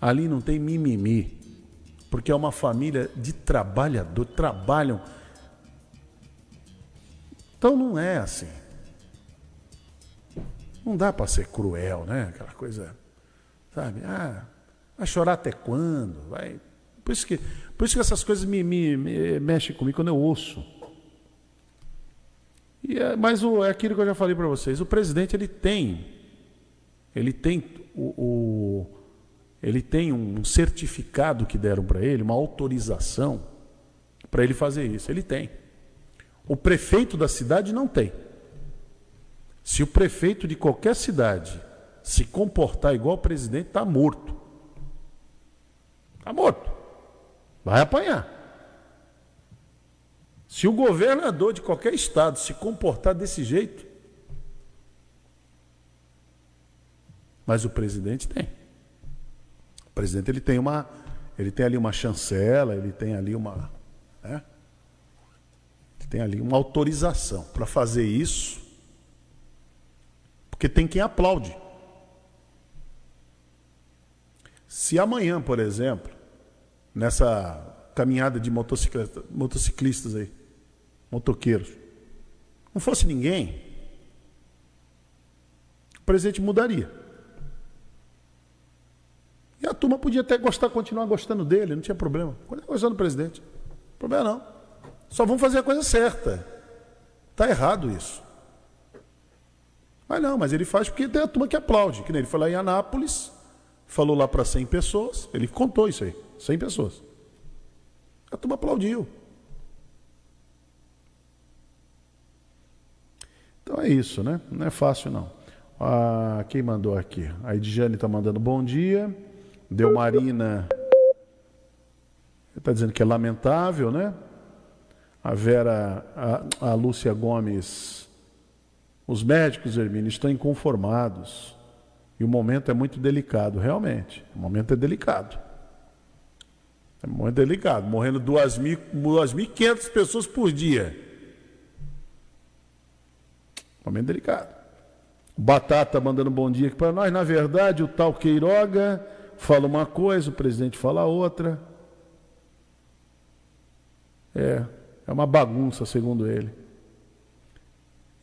ali não tem mimimi, porque é uma família de trabalhador, trabalham então não é assim. Não dá para ser cruel, né? Aquela coisa, sabe? Ah, vai chorar até quando? Vai. Por isso que, por isso que essas coisas me, me, me mexem comigo quando eu ouço. E é, mas o, é aquilo que eu já falei para vocês. O presidente ele tem, ele tem o, o ele tem um certificado que deram para ele, uma autorização para ele fazer isso. Ele tem. O prefeito da cidade não tem. Se o prefeito de qualquer cidade se comportar igual o presidente, está morto. Está morto. Vai apanhar. Se o governador de qualquer estado se comportar desse jeito, mas o presidente tem. O presidente ele tem uma, Ele tem ali uma chancela, ele tem ali uma. Tem ali uma autorização para fazer isso, porque tem quem aplaude. Se amanhã, por exemplo, nessa caminhada de motociclistas aí, motoqueiros, não fosse ninguém, o presidente mudaria. E a turma podia até gostar, continuar gostando dele, não tinha problema. Continua gostando do presidente. Problema não. Só vamos fazer a coisa certa. Está errado isso. Mas não, mas ele faz porque tem a turma que aplaude. Que nem ele foi lá em Anápolis, falou lá para 100 pessoas, ele contou isso aí, 100 pessoas. A turma aplaudiu. Então é isso, né? Não é fácil não. Ah, quem mandou aqui? A Edjane está mandando bom dia. Deu Marina. Está dizendo que é lamentável, né? A Vera, a, a Lúcia Gomes. Os médicos, Hermínio, estão inconformados. E o momento é muito delicado, realmente. O momento é delicado. É muito delicado. Morrendo 2.500 pessoas por dia. Momento delicado. Batata mandando bom dia aqui para nós. Na verdade, o tal Queiroga fala uma coisa, o presidente fala outra. É, é uma bagunça, segundo ele.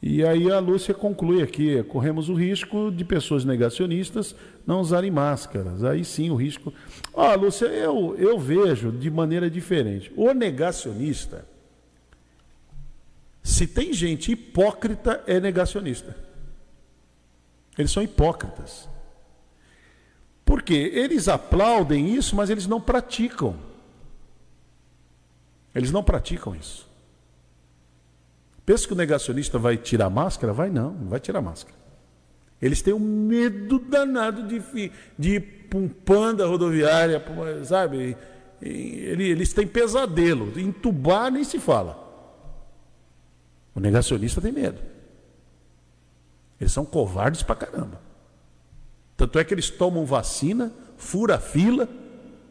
E aí a Lúcia conclui aqui: corremos o risco de pessoas negacionistas não usarem máscaras. Aí sim o risco. Ah, Lúcia, eu, eu vejo de maneira diferente. O negacionista, se tem gente hipócrita, é negacionista. Eles são hipócritas. Porque eles aplaudem isso, mas eles não praticam. Eles não praticam isso. Pensa que o negacionista vai tirar máscara? Vai não, não vai tirar máscara. Eles têm um medo danado de, de ir para um panda rodoviária, sabe? Eles têm pesadelo. Entubar nem se fala. O negacionista tem medo. Eles são covardes pra caramba. Tanto é que eles tomam vacina, fura fila,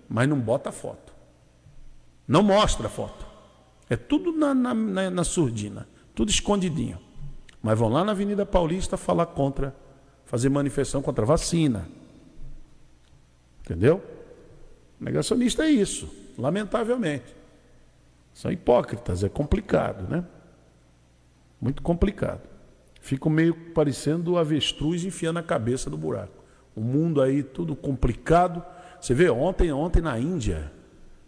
mas não bota foto. Não mostra a foto. É tudo na, na, na, na surdina, tudo escondidinho. Mas vão lá na Avenida Paulista falar contra, fazer manifestação contra a vacina. Entendeu? Negacionista é isso, lamentavelmente. São hipócritas, é complicado, né? Muito complicado. Fico meio parecendo avestruz enfiando a cabeça do buraco. O mundo aí tudo complicado. Você vê, ontem, ontem na Índia,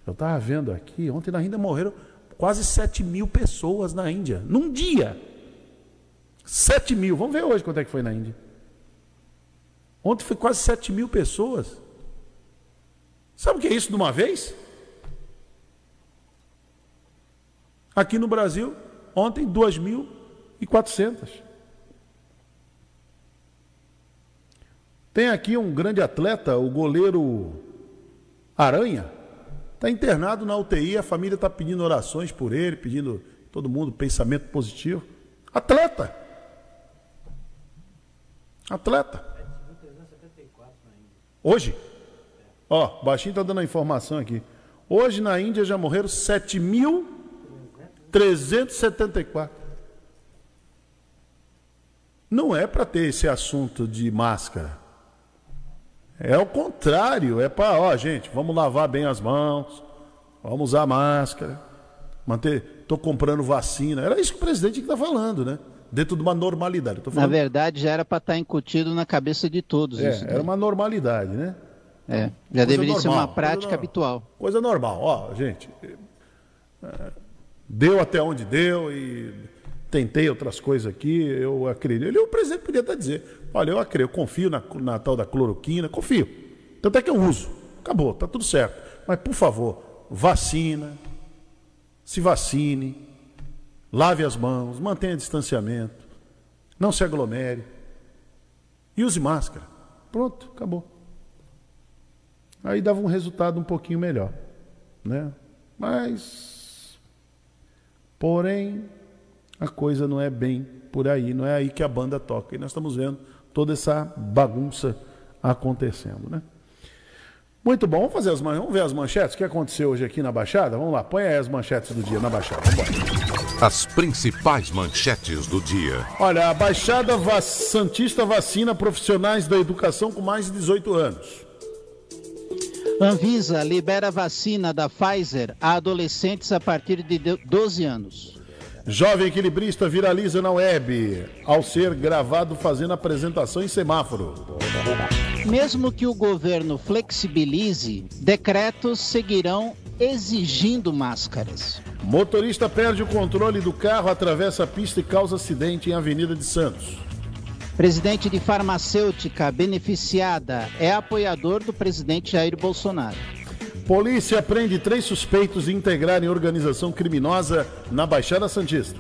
eu estava vendo aqui, ontem na Índia morreram quase 7 mil pessoas na Índia, num dia. 7 mil. Vamos ver hoje quanto é que foi na Índia. Ontem foi quase 7 mil pessoas. Sabe o que é isso de uma vez? Aqui no Brasil, ontem, 2.400. Tem aqui um grande atleta, o goleiro Aranha, está internado na UTI, a família está pedindo orações por ele, pedindo todo mundo pensamento positivo. Atleta. Atleta. Hoje? Ó, baixinho está dando a informação aqui. Hoje na Índia já morreram 7.374. Não é para ter esse assunto de máscara. É o contrário, é para, ó, gente, vamos lavar bem as mãos, vamos usar máscara, manter, estou comprando vacina. Era isso que o presidente está falando, né? Dentro de uma normalidade. Falando... Na verdade, já era para estar tá incutido na cabeça de todos. É, isso, era uma normalidade, né? É, já deveria normal, ser uma prática coisa habitual. Coisa normal, ó, gente. É, deu até onde deu e tentei outras coisas aqui, eu acredito. Ele, o presidente podia até dizer, olha, eu acredito, eu confio na, na tal da cloroquina, confio. Tanto é que eu uso. Acabou, tá tudo certo. Mas, por favor, vacina, se vacine, lave as mãos, mantenha distanciamento, não se aglomere e use máscara. Pronto, acabou. Aí dava um resultado um pouquinho melhor, né? Mas, porém, a coisa não é bem por aí, não é aí que a banda toca. E nós estamos vendo toda essa bagunça acontecendo, né? Muito bom, vamos fazer as vamos ver as manchetes. O que aconteceu hoje aqui na Baixada? Vamos lá, põe aí as manchetes do dia na Baixada. Vamos As principais manchetes do dia. Olha, a Baixada Va... Santista vacina profissionais da educação com mais de 18 anos. Anvisa libera vacina da Pfizer a adolescentes a partir de 12 anos. Jovem equilibrista viraliza na web ao ser gravado fazendo apresentação em semáforo. Mesmo que o governo flexibilize, decretos seguirão exigindo máscaras. Motorista perde o controle do carro, atravessa a pista e causa acidente em Avenida de Santos. Presidente de farmacêutica beneficiada é apoiador do presidente Jair Bolsonaro. Polícia prende três suspeitos de integrarem organização criminosa na Baixada Santista.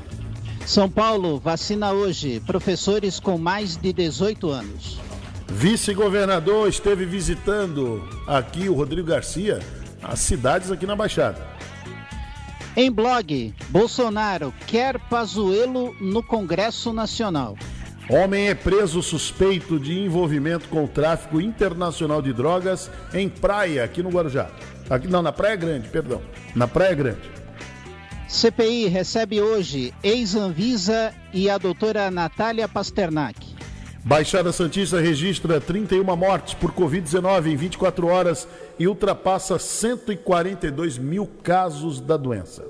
São Paulo vacina hoje professores com mais de 18 anos. Vice-governador esteve visitando aqui o Rodrigo Garcia, as cidades aqui na Baixada. Em blog, Bolsonaro quer Pazuello no Congresso Nacional. Homem é preso suspeito de envolvimento com o tráfico internacional de drogas em praia aqui no Guarujá. Aqui, não, na Praia Grande, perdão. Na Praia Grande. CPI recebe hoje ex-Anvisa e a doutora Natália Pasternak. Baixada Santista registra 31 mortes por Covid-19 em 24 horas e ultrapassa 142 mil casos da doença.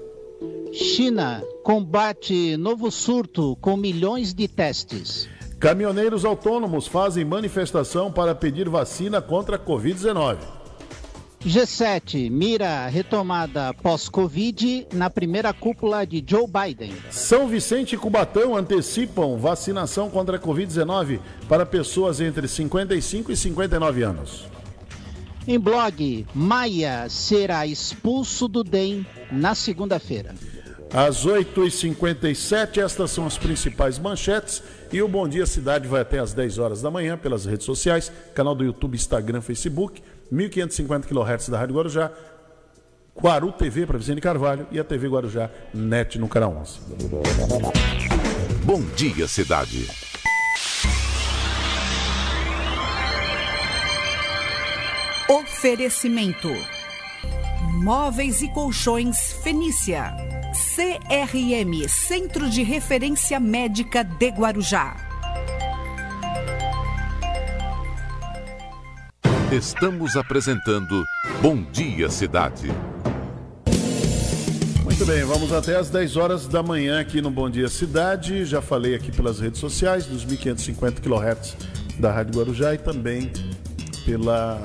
China combate novo surto com milhões de testes. Caminhoneiros autônomos fazem manifestação para pedir vacina contra a Covid-19. G7 mira retomada pós-Covid na primeira cúpula de Joe Biden. São Vicente e Cubatão antecipam vacinação contra a Covid-19 para pessoas entre 55 e 59 anos. Em blog, Maia será expulso do DEM na segunda-feira. Às 8h57, estas são as principais manchetes. E o Bom Dia Cidade vai até às 10 horas da manhã pelas redes sociais, canal do YouTube, Instagram, Facebook. 1550 kHz da Rádio Guarujá, Guaru TV para Vicente Carvalho e a TV Guarujá NET no canal 11. Bom dia, cidade. Oferecimento: Móveis e Colchões Fenícia. CRM Centro de Referência Médica de Guarujá. Estamos apresentando Bom Dia Cidade. Muito bem, vamos até às 10 horas da manhã aqui no Bom Dia Cidade. Já falei aqui pelas redes sociais, dos 1550 kHz da Rádio Guarujá e também pela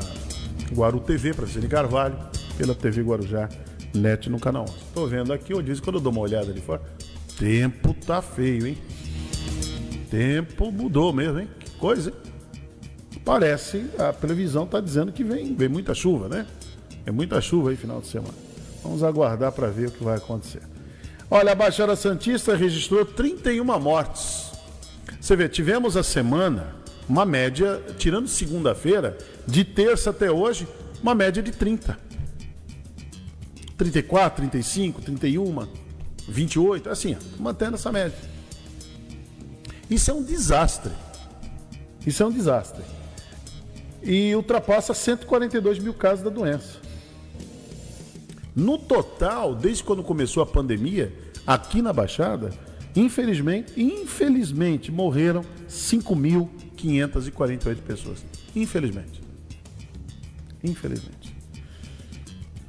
Guaru TV, para Vicente Carvalho, pela TV Guarujá NET no canal 11. Estou vendo aqui, eu disse quando eu dou uma olhada ali fora, tempo tá feio, hein? Tempo mudou mesmo, hein? Que coisa, hein? Parece, a previsão está dizendo que vem, vem muita chuva, né? É muita chuva aí final de semana. Vamos aguardar para ver o que vai acontecer. Olha, a Baixada Santista registrou 31 mortes. Você vê, tivemos a semana uma média, tirando segunda-feira, de terça até hoje, uma média de 30. 34, 35, 31, 28, assim, mantendo essa média. Isso é um desastre. Isso é um desastre e ultrapassa 142 mil casos da doença. No total, desde quando começou a pandemia, aqui na Baixada, infelizmente, infelizmente morreram 5.548 pessoas. Infelizmente. Infelizmente.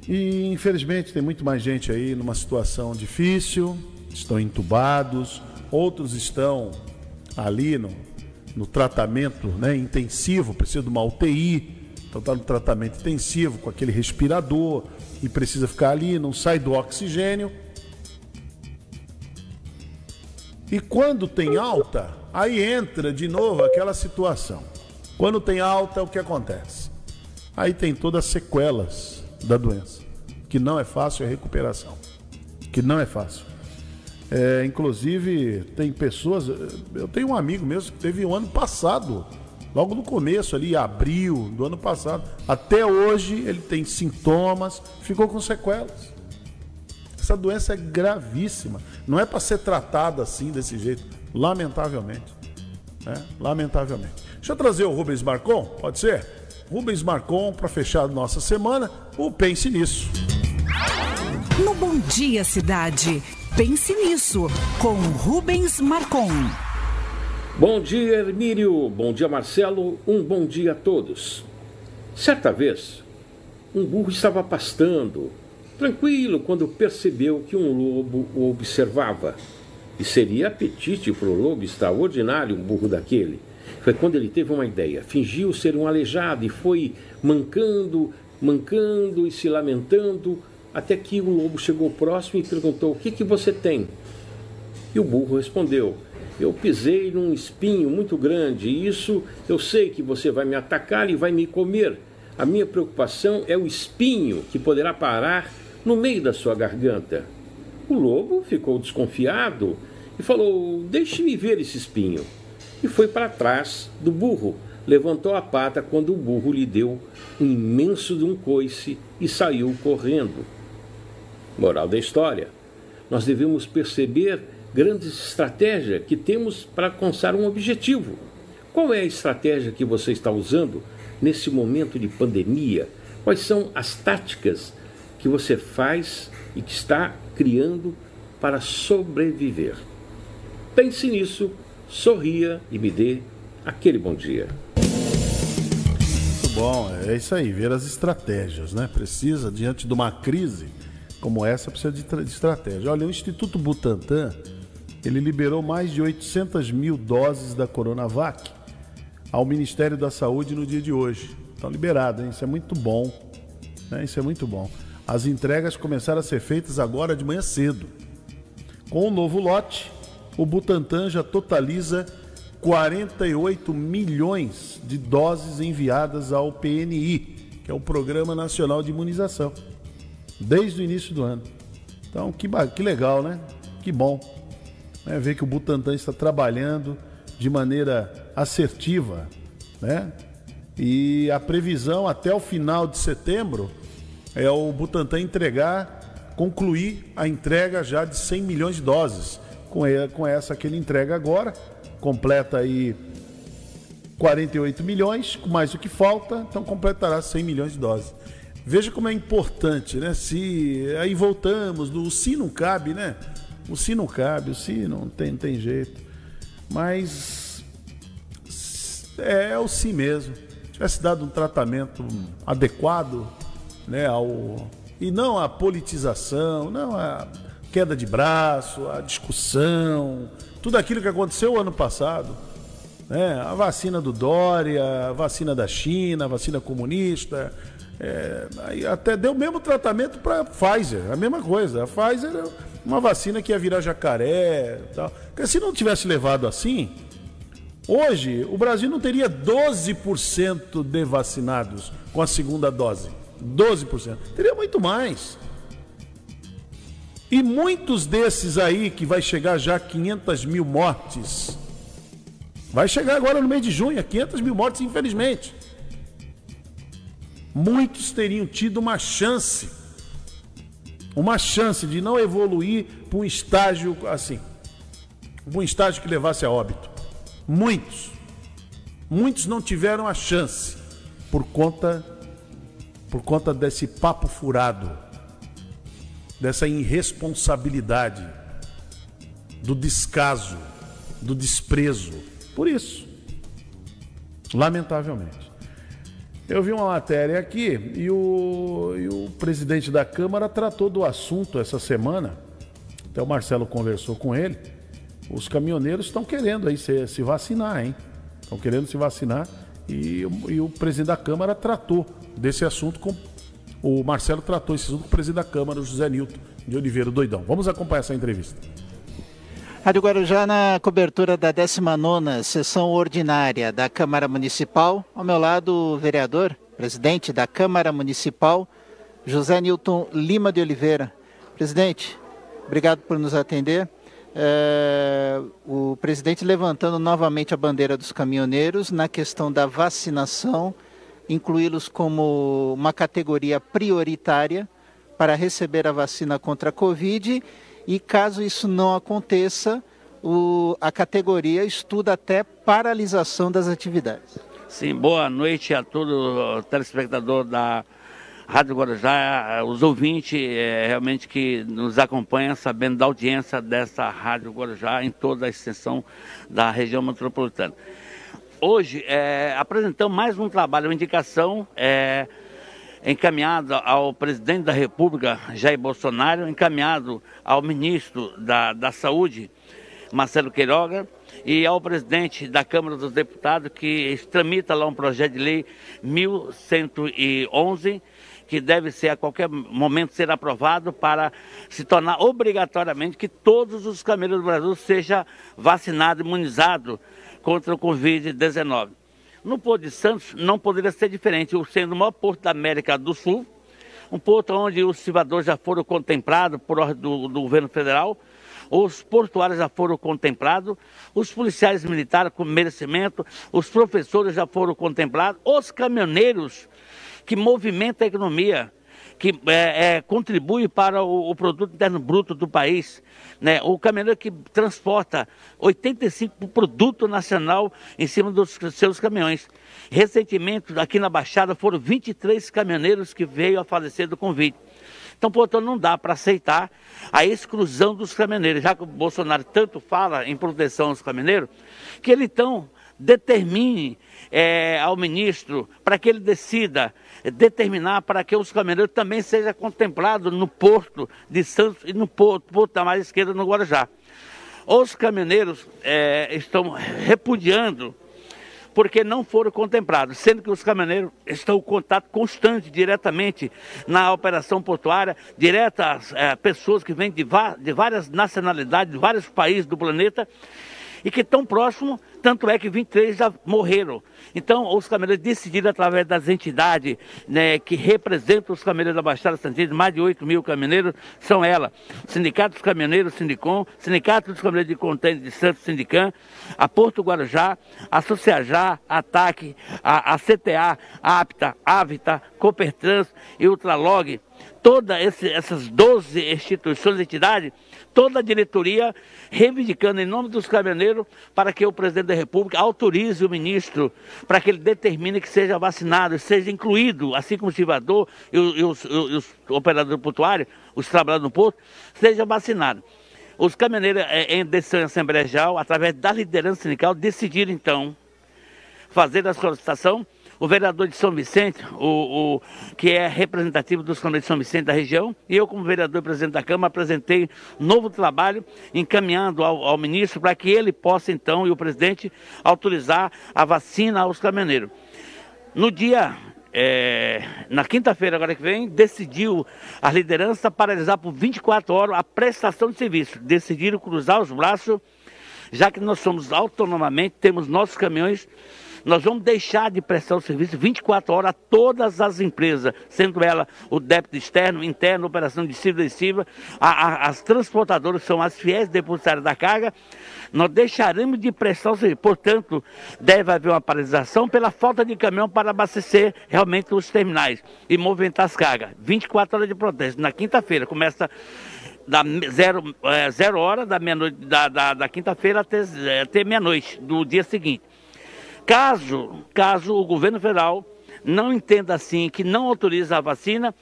E infelizmente tem muito mais gente aí numa situação difícil, estão entubados, outros estão ali no, no tratamento né, intensivo, precisa de uma UTI, então está no tratamento intensivo com aquele respirador e precisa ficar ali, não sai do oxigênio. E quando tem alta, aí entra de novo aquela situação. Quando tem alta, o que acontece? Aí tem todas as sequelas da doença, que não é fácil a recuperação, que não é fácil. É, inclusive, tem pessoas. Eu tenho um amigo mesmo que teve um ano passado, logo no começo, ali, abril do ano passado. Até hoje ele tem sintomas, ficou com sequelas. Essa doença é gravíssima. Não é para ser tratada assim, desse jeito, lamentavelmente. Né? Lamentavelmente. Deixa eu trazer o Rubens Marcon, pode ser? Rubens Marcon, para fechar nossa semana, o Pense Nisso. No Bom Dia Cidade, Pense Nisso, com Rubens Marcon. Bom dia, Hermírio. Bom dia, Marcelo. Um bom dia a todos. Certa vez, um burro estava pastando, tranquilo, quando percebeu que um lobo o observava. E seria apetite para o lobo extraordinário um burro daquele. Foi quando ele teve uma ideia. Fingiu ser um aleijado e foi mancando, mancando e se lamentando, até que o lobo chegou próximo e perguntou: O que, que você tem? E o burro respondeu: Eu pisei num espinho muito grande e isso eu sei que você vai me atacar e vai me comer. A minha preocupação é o espinho que poderá parar no meio da sua garganta. O lobo ficou desconfiado e falou: Deixe-me ver esse espinho. E foi para trás do burro. Levantou a pata quando o burro lhe deu um imenso de um coice e saiu correndo. Moral da história: nós devemos perceber grandes estratégias que temos para alcançar um objetivo. Qual é a estratégia que você está usando nesse momento de pandemia? Quais são as táticas que você faz e que está criando para sobreviver? Pense nisso, sorria e me dê aquele bom dia. Muito bom, é isso aí, ver as estratégias, né? Precisa, diante de uma crise como essa, precisa de, de estratégia. Olha, o Instituto Butantan, ele liberou mais de 800 mil doses da Coronavac ao Ministério da Saúde no dia de hoje. Estão liberadas, hein? Isso é muito bom. Né? Isso é muito bom. As entregas começaram a ser feitas agora de manhã cedo. Com o novo lote, o Butantan já totaliza 48 milhões de doses enviadas ao PNI, que é o Programa Nacional de Imunização, desde o início do ano. Então, que, que legal, né? Que bom né? ver que o Butantan está trabalhando de maneira assertiva, né? E a previsão até o final de setembro é o Butantan entregar, concluir a entrega já de 100 milhões de doses com, com essa que ele entrega agora, completa aí 48 milhões, mais o que falta, então completará 100 milhões de doses. Veja como é importante, né? Se aí voltamos, o si não cabe, né? O si não cabe, o si não tem, não tem jeito. Mas é, é o si mesmo. Tivesse dado um tratamento adequado, né, ao e não a politização, não a queda de braço, a discussão, tudo aquilo que aconteceu ano passado. Né? A vacina do Dória, a vacina da China, a vacina comunista. É, até deu o mesmo tratamento para a Pfizer, a mesma coisa. A Pfizer é uma vacina que ia virar jacaré. Tal. Porque se não tivesse levado assim, hoje o Brasil não teria 12% de vacinados com a segunda dose. 12%. Teria muito mais. E muitos desses aí, que vai chegar já a 500 mil mortes, vai chegar agora no mês de junho, a 500 mil mortes, infelizmente. Muitos teriam tido uma chance, uma chance de não evoluir para um estágio assim, um estágio que levasse a óbito. Muitos. Muitos não tiveram a chance por conta por conta desse papo furado dessa irresponsabilidade, do descaso, do desprezo. Por isso, lamentavelmente. Eu vi uma matéria aqui e o, e o presidente da Câmara tratou do assunto essa semana. Até o Marcelo conversou com ele. Os caminhoneiros estão querendo aí se, se vacinar, hein? Estão querendo se vacinar e, e o presidente da Câmara tratou desse assunto com o Marcelo tratou esse assunto com o presidente da Câmara, o José Nilton de Oliveira Doidão. Vamos acompanhar essa entrevista. Rádio Guarujá na cobertura da 19ª sessão ordinária da Câmara Municipal. Ao meu lado, o vereador, presidente da Câmara Municipal, José Nilton Lima de Oliveira. Presidente, obrigado por nos atender. É, o presidente levantando novamente a bandeira dos caminhoneiros na questão da vacinação incluí-los como uma categoria prioritária para receber a vacina contra a Covid e, caso isso não aconteça, o, a categoria estuda até paralisação das atividades. Sim, boa noite a todo telespectador da Rádio Guarujá, os ouvintes é, realmente que nos acompanham, sabendo da audiência dessa Rádio Guarujá em toda a extensão da região metropolitana. Hoje é, apresentamos mais um trabalho, uma indicação é, encaminhada ao presidente da República, Jair Bolsonaro, encaminhado ao ministro da, da Saúde, Marcelo Queiroga, e ao presidente da Câmara dos Deputados, que tramita lá um projeto de lei 1111, que deve ser a qualquer momento ser aprovado para se tornar obrigatoriamente que todos os camelos do Brasil sejam vacinados, imunizados contra o Covid-19. No Porto de Santos não poderia ser diferente, sendo o maior porto da América do Sul, um porto onde os civadores já foram contemplados por ordem do, do governo federal, os portuários já foram contemplados, os policiais militares com merecimento, os professores já foram contemplados, os caminhoneiros que movimenta a economia, que é, é, contribui para o, o, produto interno bruto do país. Né? O caminhoneiro que transporta 85 produto nacional em cima dos seus caminhões. Recentemente, aqui na Baixada, foram 23 caminhoneiros que veio a falecer do Covid. Então, portanto, não dá para aceitar a exclusão dos caminhoneiros, já que o Bolsonaro tanto fala em proteção aos caminhoneiros, que ele então determine é, ao ministro para que ele decida determinar para que os caminhoneiros também sejam contemplados no porto de Santos e no porto, porto da Margem Esquerda no Guarujá. Os caminhoneiros é, estão repudiando porque não foram contemplados, sendo que os caminhoneiros estão em contato constante, diretamente na operação portuária, direto às é, pessoas que vêm de, de várias nacionalidades, de vários países do planeta, e que estão próximos tanto é que 23 já morreram. Então, os caminhoneiros decidiram, através das entidades né, que representam os caminhoneiros da Baixada Santista, mais de 8 mil caminhoneiros, são elas. Sindicato dos Caminhoneiros, Sindicom, Sindicato dos Caminhoneiros de Contêiner de Santos, Sindicam, a Porto Guarujá, a Sociajá, a TAC, a, a CTA, a APTA, AVITA, Coopertrans e Ultralog, todas essas 12 instituições entidades, toda a diretoria reivindicando em nome dos caminhoneiros para que o presidente da República autorize o ministro para que ele determine que seja vacinado, seja incluído, assim como o estivador e os, e os, operadores portuários, os trabalhadores no porto, seja vacinado. Os caminhoneiros é, em decisão Assembleia Geral, através da liderança sindical, decidiram então fazer a solicitação o vereador de São Vicente, o, o que é representativo dos caminhoneiros de São Vicente da região, e eu, como vereador e presidente da Câmara, apresentei um novo trabalho encaminhando ao, ao ministro para que ele possa, então, e o presidente, autorizar a vacina aos caminhoneiros. No dia é, na quinta-feira agora que vem, decidiu a liderança paralisar por 24 horas a prestação de serviço. Decidiram cruzar os braços, já que nós somos autonomamente, temos nossos caminhões nós vamos deixar de prestar o serviço 24 horas a todas as empresas, sendo ela o débito externo, interno, operação de civil e civil, as transportadoras são as fiéis depositárias da carga, nós deixaremos de prestar o serviço. Portanto, deve haver uma paralisação pela falta de caminhão para abastecer realmente os terminais e movimentar as cargas. 24 horas de protesto. Na quinta-feira começa da zero, é, zero hora da, da, da, da quinta-feira até, até meia-noite do dia seguinte. Caso, caso o governo federal não entenda assim, que não autoriza a vacina,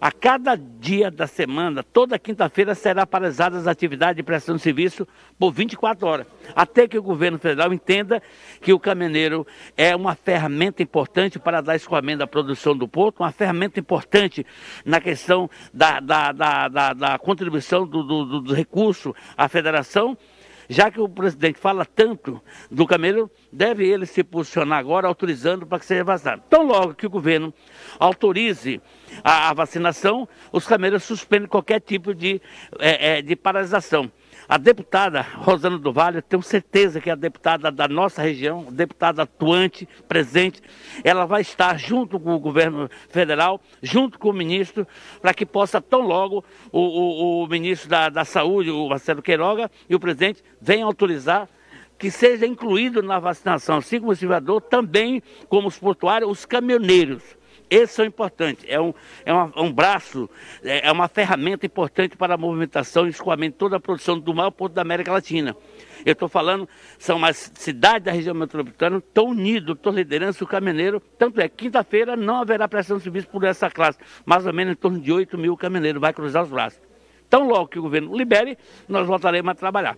a cada dia da semana, toda quinta-feira, será paralisadas as atividades de prestação de serviço por 24 horas, até que o governo federal entenda que o caminhoneiro é uma ferramenta importante para dar escoamento da produção do porto, uma ferramenta importante na questão da, da, da, da, da contribuição do, do, do recurso à federação já que o presidente fala tanto do camelo, deve ele se posicionar agora autorizando para que seja vacinado. Tão logo que o governo autorize a, a vacinação, os camelos suspendem qualquer tipo de, é, é, de paralisação. A deputada Rosana do Vale, tenho certeza que é a deputada da nossa região, deputada atuante, presente, ela vai estar junto com o governo federal, junto com o ministro, para que possa tão logo o, o, o ministro da, da Saúde, o Marcelo Queiroga, e o presidente venham autorizar que seja incluído na vacinação, assim como o cidadão, também como os portuários, os caminhoneiros Esses são importantes. É um, é uma, um braço, é, é uma ferramenta importante para a movimentação e escoamento de toda a produção do maior porto da América Latina. Eu estou falando, são as cidades da região metropolitana, estão unidos, estou liderança o caminhoneiro. Tanto é, quinta-feira não haverá prestação de serviço por essa classe. Mais ou menos em torno de 8 mil caminhoneiros vai cruzar os braços. Então, logo que o governo libere, nós voltaremos a trabalhar.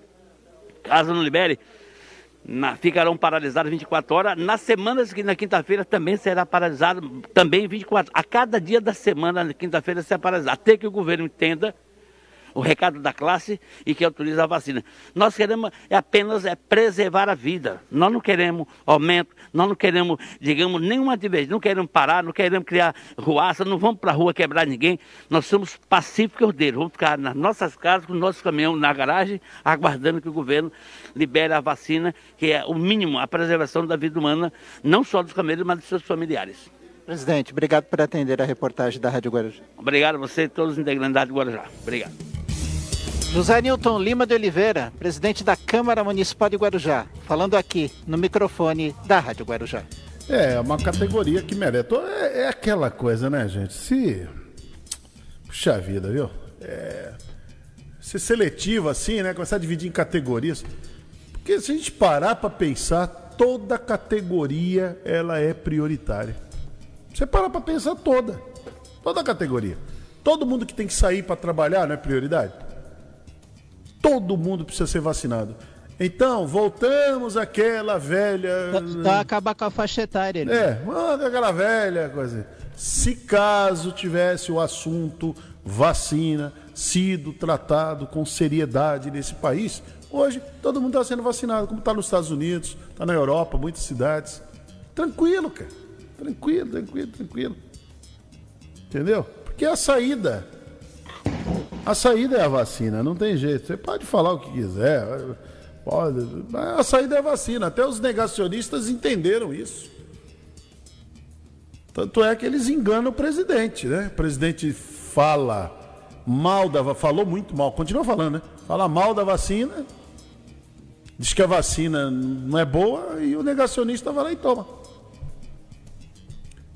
Caso não libere, na, ficarão paralisados 24 horas. Na semana seguinte, na quinta-feira, também será paralisado, também 24 A cada dia da semana, na quinta-feira, será paralisado. Até que o governo entenda o recado da classe e que autoriza a vacina. Nós queremos é apenas é preservar a vida. Nós não queremos aumento, nós não queremos, digamos, nenhuma divergência, não queremos parar, não queremos criar ruaça, não vamos para a rua quebrar ninguém. Nós somos pacíficos ordeiros. Vamos ficar nas nossas casas, com o nosso caminhão na garagem, aguardando que o governo libere a vacina, que é o mínimo, a preservação da vida humana, não só dos camelos, mas dos seus familiares. Presidente, obrigado por atender a reportagem da Rádio Guarujá. Obrigado a você e todos os integrantes da Rádio Guarujá. Obrigado. José Nilton Lima de Oliveira, presidente da Câmara Municipal de Guarujá, falando aqui no microfone da Rádio Guarujá. É, uma categoria que merece. É, é aquela coisa, né, gente? Se. Puxa vida, viu? É... Ser seletivo assim, né? Começar a dividir em categorias. Porque se a gente parar para pensar, toda categoria ela é prioritária. Você parar para pensar toda. Toda categoria. Todo mundo que tem que sair para trabalhar não é prioridade? todo mundo precisa ser vacinado. Então, voltamos àquela velha. Tá, acabar com a faixa etária. Né? É, aquela velha coisa. Se caso tivesse o assunto vacina sido tratado com seriedade nesse país, hoje todo mundo está sendo vacinado, como está nos Estados Unidos, está na Europa, muitas cidades. Tranquilo, cara. Tranquilo, tranquilo, tranquilo. Entendeu? Porque a saída. A saída é a vacina, não tem jeito. Você pode falar o que quiser, pode, mas a saída é a vacina. Até os negacionistas entenderam isso. Tanto é que eles enganam o presidente, né? O presidente fala mal da falou muito mal, continua falando, né? Fala mal da vacina, diz que a vacina não é boa e o negacionista vai lá e toma.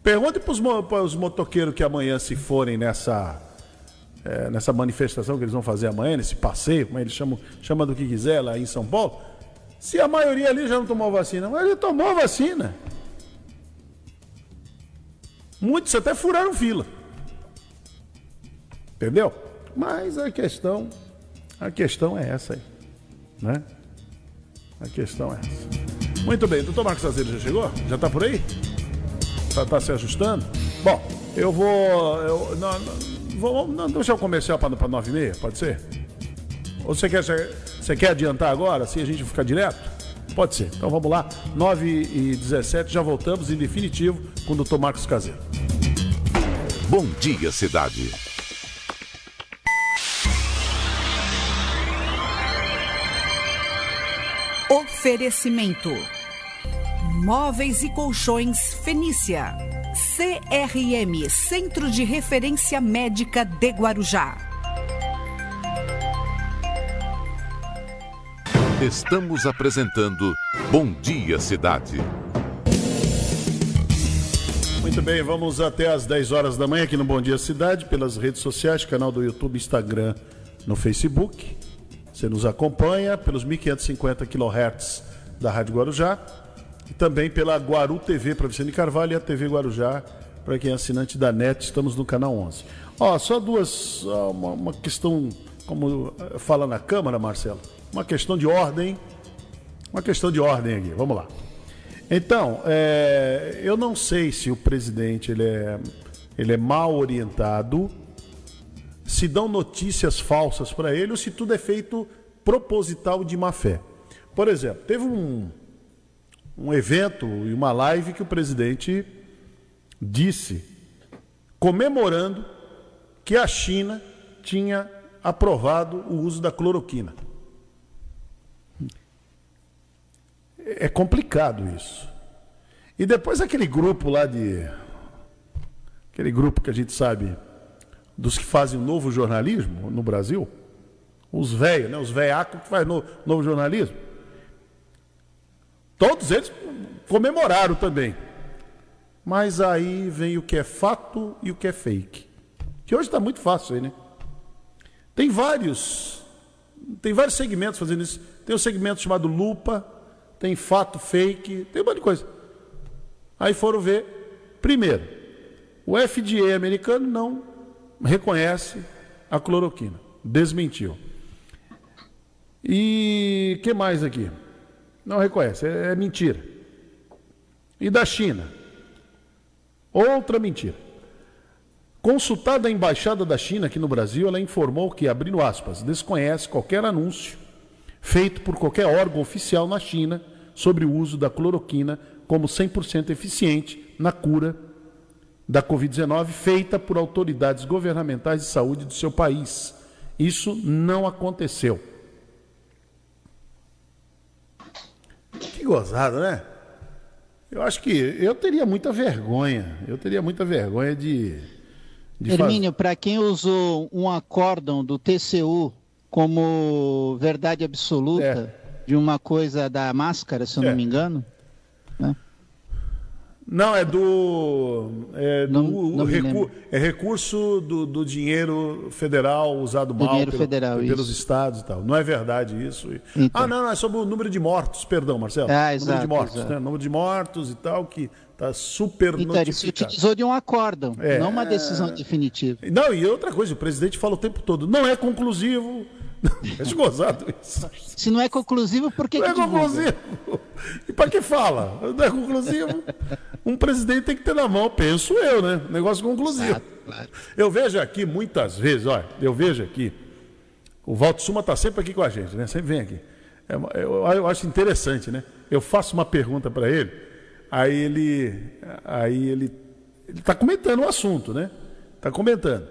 Pergunte para os motoqueiros que amanhã se forem nessa é, nessa manifestação que eles vão fazer amanhã, nesse passeio, como eles chamam, chama do que quiser lá em São Paulo, se a maioria ali já não tomou vacina, mas ele tomou vacina. Muitos até furaram fila. Entendeu? Mas a questão, a questão é essa aí, né? A questão é essa. Muito bem, doutor Marcos Azeiro já chegou? Já está por aí? Está tá se ajustando? Bom, eu vou. Eu, não, não, Vamos não, deixar o comercial para 9 e meia, pode ser? Ou você quer, você quer adiantar agora, assim a gente ficar direto? Pode ser. Então vamos lá, 9 e 17 já voltamos em definitivo com o doutor Marcos Caseiro. Bom dia, cidade. Oferecimento: Móveis e Colchões Fenícia. CRM Centro de Referência Médica de Guarujá. Estamos apresentando Bom Dia Cidade. Muito bem, vamos até às 10 horas da manhã aqui no Bom Dia Cidade, pelas redes sociais, canal do YouTube, Instagram, no Facebook. Você nos acompanha pelos 1550 kHz da Rádio Guarujá e também pela Guaru TV para Vicente Carvalho e a TV Guarujá para quem é assinante da NET. Estamos no canal 11. Ó, só duas, uma, uma questão, como fala na Câmara, Marcelo, uma questão de ordem. Uma questão de ordem aqui, vamos lá. Então, é, eu não sei se o presidente ele é, ele é mal orientado, se dão notícias falsas para ele ou se tudo é feito proposital de má fé. Por exemplo, teve um, um evento e uma live que o presidente disse, comemorando que a China tinha aprovado o uso da cloroquina. É complicado isso. E depois aquele grupo lá de. Aquele grupo que a gente sabe dos que fazem o novo jornalismo no Brasil, os velhos, né, os velhacos que fazem no, novo jornalismo. Todos eles comemoraram também. Mas aí vem o que é fato e o que é fake. Que hoje está muito fácil aí, né? Tem vários, tem vários segmentos fazendo isso. Tem um segmento chamado lupa, tem fato fake, tem um monte de coisa. Aí foram ver, primeiro, o FDA americano não reconhece a cloroquina, desmentiu. E que mais aqui? Não reconhece, é, é mentira. E da China? Outra mentira. Consultada a embaixada da China aqui no Brasil, ela informou que, abrindo aspas, desconhece qualquer anúncio feito por qualquer órgão oficial na China sobre o uso da cloroquina como 100% eficiente na cura da Covid-19 feita por autoridades governamentais de saúde do seu país. Isso não aconteceu. Que gozado, né? Eu acho que eu teria muita vergonha. Eu teria muita vergonha de. de Hermínio, faz... para quem usou um acórdão do TCU como verdade absoluta é. de uma coisa da máscara, se eu é. não me engano? Não, é do. É, do não, recu é recurso do, do, dinheiro federal usado mal dinheiro pelo, federal, pelos isso. estados e tal. Não é verdade isso. Então. Ah, não, não, é sobre o número de mortos, perdão, Marcelo. Ah, exato, número de mortos, exato. né? Número de mortos e tal, que está super então, notificado. ele se utilizou de um acórdão, é, não uma decisão definitiva. Não, e outra coisa, o presidente fala o tempo todo, não é conclusivo, é gozado isso. Se não é conclusivo, por que Não que é conclusivo. E para que fala? Não é conclusivo. Um presidente tem que ter na mão, penso eu, né? Negócio conclusivo. Exato, claro. Eu vejo aqui muitas vezes, olha, eu vejo aqui, o Valdo Suma está sempre aqui com a gente, né? Sempre vem aqui. É, eu, eu acho interessante, né? Eu faço uma pergunta para ele, aí ele, aí ele, ele está comentando o assunto, né? Está comentando.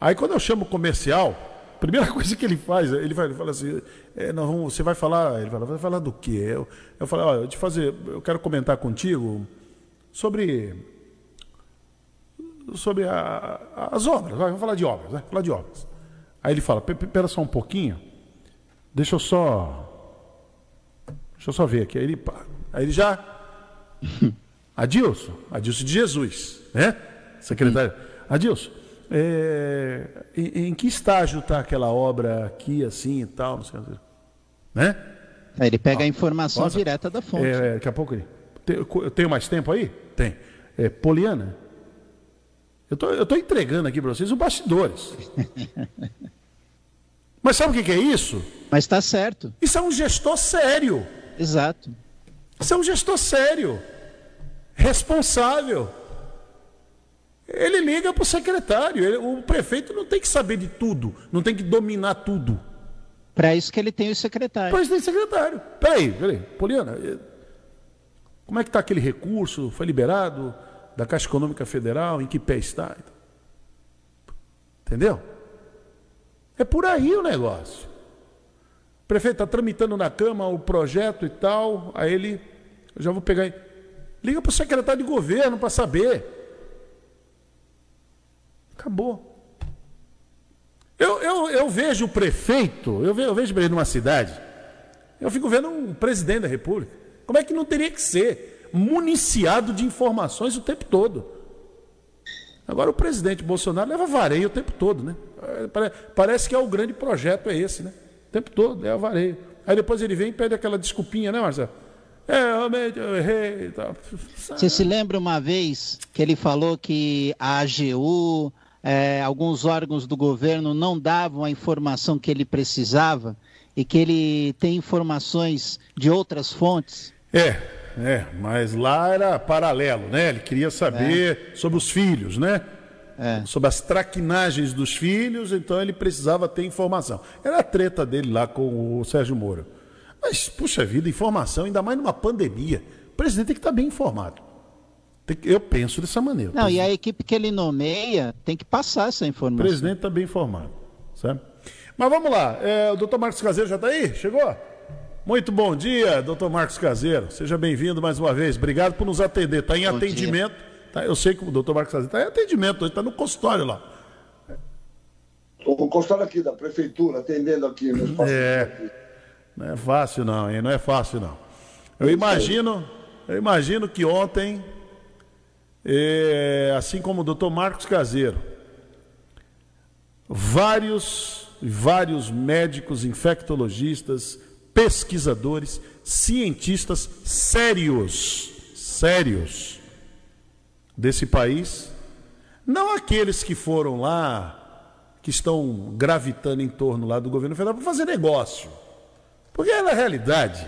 Aí quando eu chamo comercial, primeira coisa que ele faz, ele, vai, ele fala assim, é, nós vamos, você vai falar, ele fala, vai falar do quê? Eu, eu falo, olha, de fazer, eu quero comentar contigo sobre sobre a, as obras, vai, vamos falar de obras, vai, falar de obras. Aí ele fala, espera só um pouquinho, deixa eu só deixa eu só ver aqui. Aí ele, aí ele já Adilson, Adilson de Jesus, né? Secretário. Adilson, é, em, em, que estágio está aquela obra aqui, assim e tal, não sei, né? É, ele pega ah, a informação direta da fonte. É, daqui a pouco ele. Eu tenho mais tempo aí? Tem. É, Poliana, eu tô, eu tô entregando aqui para vocês os bastidores. Mas sabe o que, que é isso? Mas está certo. Isso é um gestor sério. Exato. Isso é um gestor sério, responsável. Ele liga para o secretário. Ele, o prefeito não tem que saber de tudo, não tem que dominar tudo. Para isso que ele tem o secretário. Para isso tem secretário. Peraí, peraí. Poliana, eh, como é que está aquele recurso? Foi liberado da Caixa Econômica Federal? Em que pé está? Entendeu? É por aí o negócio. O prefeito está tramitando na Câmara o projeto e tal, aí ele, eu já vou pegar. Liga para o secretário de governo para saber. Acabou. Eu, eu, eu vejo o prefeito, eu vejo, eu vejo numa cidade, eu fico vendo um presidente da República. Como é que não teria que ser? Municiado de informações o tempo todo. Agora o presidente Bolsonaro leva vareio o tempo todo, né? Parece que é o grande projeto, é esse, né? O tempo todo, é a vareio. Aí depois ele vem e pede aquela desculpinha, né, Marcelo? É, eu errei e tal. Você se lembra uma vez que ele falou que a AGU, é, alguns órgãos do governo não davam a informação que ele precisava e que ele tem informações de outras fontes? É, é, mas lá era paralelo, né? Ele queria saber é. sobre os filhos, né? É. Sobre as traquinagens dos filhos, então ele precisava ter informação. Era a treta dele lá com o Sérgio Moro. Mas, puxa vida, informação, ainda mais numa pandemia. O presidente tem que estar bem informado. Eu penso dessa maneira. Não, e a equipe que ele nomeia tem que passar essa informação. O presidente está bem informado. Sabe? Mas vamos lá. É, o doutor Marcos Caseiro já está aí? Chegou? Muito bom dia, doutor Marcos Caseiro. Seja bem-vindo mais uma vez. Obrigado por nos atender. Está em bom atendimento. Tá, eu sei que o doutor Marcos Caseiro está em atendimento, está no consultório lá. O consultório aqui da prefeitura, atendendo aqui. É. Aqui. Não é fácil não, hein? Não é fácil não. Eu imagino, eu imagino que ontem é, assim como o doutor Marcos Caseiro, vários, vários médicos, infectologistas, pesquisadores, cientistas sérios, sérios desse país, não aqueles que foram lá, que estão gravitando em torno lá do governo federal para fazer negócio. Porque na realidade,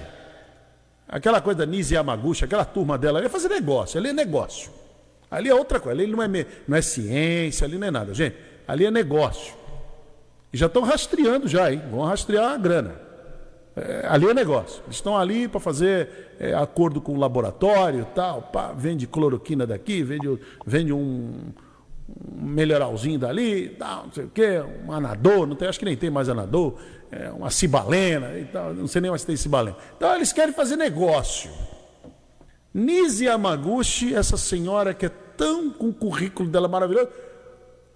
aquela coisa da Nise Yamaguchi, aquela turma dela ali é fazer negócio, ali é negócio. Ali é outra coisa, ali não é, não é ciência, ali não é nada. Gente, ali é negócio. E já estão rastreando já, hein? Vão rastrear a grana. É, ali é negócio. Eles estão ali para fazer é, acordo com o laboratório tal. Pá, vende cloroquina daqui, vende, vende um, um melhoralzinho dali, tal, não sei o quê, um anador, não tem, acho que nem tem mais anador, é, uma cibalena e tal, não sei nem mais se tem cibalena. Então eles querem fazer negócio. Nise Yamaguchi, essa senhora que é tão com o currículo dela maravilhoso,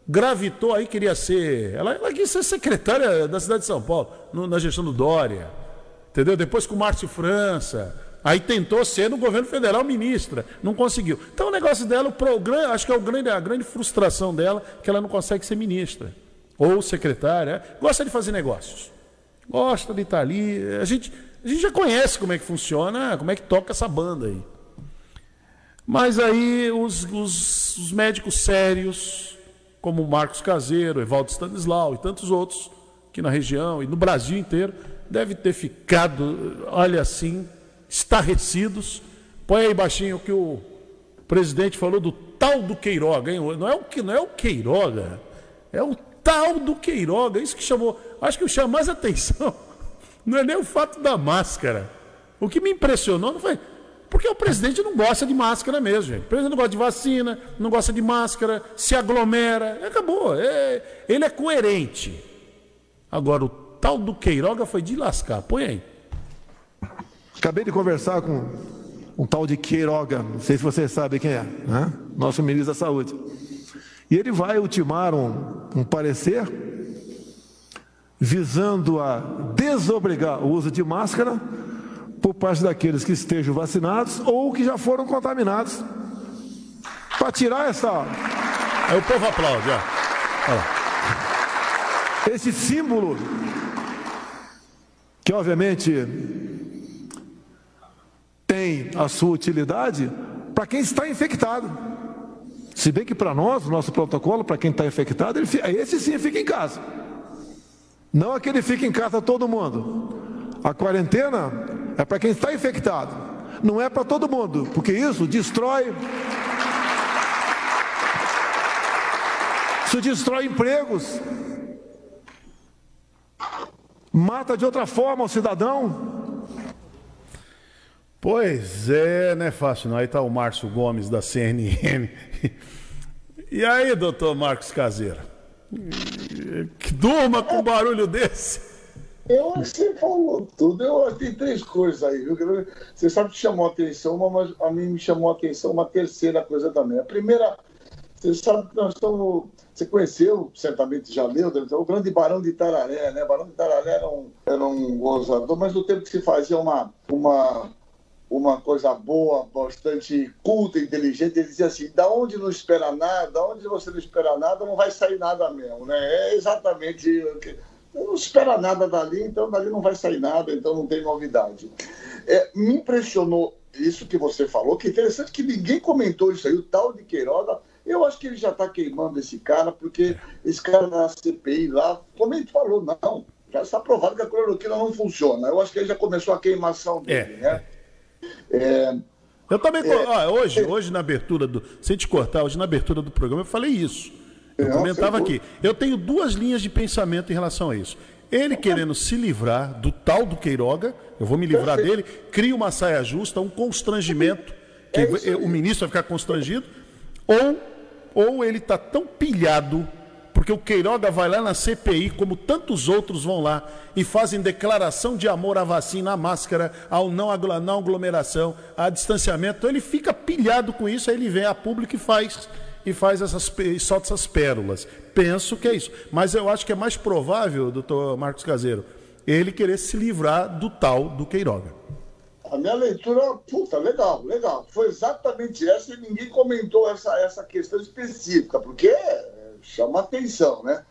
gravitou aí, queria ser. Ela, ela quis ser secretária da cidade de São Paulo, no, na gestão do Dória. Entendeu? Depois com o Márcio França. Aí tentou ser no governo federal ministra, não conseguiu. Então o negócio dela, o programa, acho que é o grande, a grande frustração dela, que ela não consegue ser ministra ou secretária. Gosta de fazer negócios, gosta de estar ali. A gente, a gente já conhece como é que funciona, como é que toca essa banda aí. Mas aí os, os, os médicos sérios, como Marcos Caseiro, Evaldo Stanislau e tantos outros aqui na região e no Brasil inteiro, devem ter ficado, olha assim, estarrecidos. Põe aí baixinho o que o presidente falou do tal do Queiroga, hein? Não é o que não é o Queiroga, é o tal do Queiroga. Isso que chamou, acho que o chama mais atenção não é nem o fato da máscara. O que me impressionou não foi porque o presidente não gosta de máscara mesmo, gente. O presidente não gosta de vacina, não gosta de máscara, se aglomera. Acabou. É, ele é coerente. Agora, o tal do Queiroga foi de lascar. Põe aí. Acabei de conversar com um tal de Queiroga, não sei se vocês sabem quem é, né? nosso ministro da Saúde. E ele vai ultimar um, um parecer visando a desobrigar o uso de máscara por parte daqueles que estejam vacinados ou que já foram contaminados. Para tirar essa. Aí o povo aplaude, ó. Olha Esse símbolo, que obviamente tem a sua utilidade para quem está infectado. Se bem que para nós, o nosso protocolo, para quem está infectado, ele, esse sim fica em casa. Não aquele fica em casa todo mundo. A quarentena é para quem está infectado, não é para todo mundo, porque isso destrói. Isso destrói empregos, mata de outra forma o cidadão. Pois é, não é fácil não. Aí está o Márcio Gomes da CNN. E aí, doutor Marcos Caseira? Que durma com barulho desse. Eu você falou tudo. Eu tem três coisas aí, viu? Você sabe que chamou a atenção mas a mim me chamou a atenção uma terceira coisa também. A primeira, você sabe que nós estamos. Você conheceu, certamente já leu, o grande Barão de Tararé, né? Barão de Tararé era um, era um gozador, mas no tempo que se fazia uma, uma, uma coisa boa, bastante culta, inteligente, ele dizia assim: da onde não espera nada, da onde você não espera nada, não vai sair nada mesmo, né? É exatamente o que não espera nada dali, então dali não vai sair nada, então não tem novidade. É, me impressionou isso que você falou, que interessante que ninguém comentou isso aí, o tal de Queiroga. Eu acho que ele já está queimando esse cara, porque esse cara na CPI lá, como ele falou, não, já está provado que a cloroquina não funciona. Eu acho que ele já começou a queimação dele, é. né? É, eu também, é, ah, hoje, é. hoje na abertura do, sem te cortar, hoje na abertura do programa eu falei isso. Eu comentava aqui. Eu tenho duas linhas de pensamento em relação a isso. Ele querendo se livrar do tal do Queiroga, eu vou me livrar dele, cria uma saia justa, um constrangimento, que é o ministro vai ficar constrangido, ou, ou ele está tão pilhado, porque o Queiroga vai lá na CPI, como tantos outros vão lá, e fazem declaração de amor à vacina, à máscara, ao não, não aglomeração, a distanciamento, então ele fica pilhado com isso, aí ele vem a público e faz e faz essas e solta essas pérolas. Penso que é isso. Mas eu acho que é mais provável, doutor Marcos Caseiro, ele querer se livrar do tal do Queiroga. A minha leitura, puta, legal, legal. Foi exatamente essa e ninguém comentou essa, essa questão específica, porque é, chama atenção, né?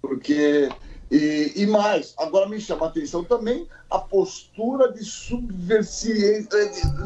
Porque. E, e, mais, agora me chama atenção também a postura de subversiência,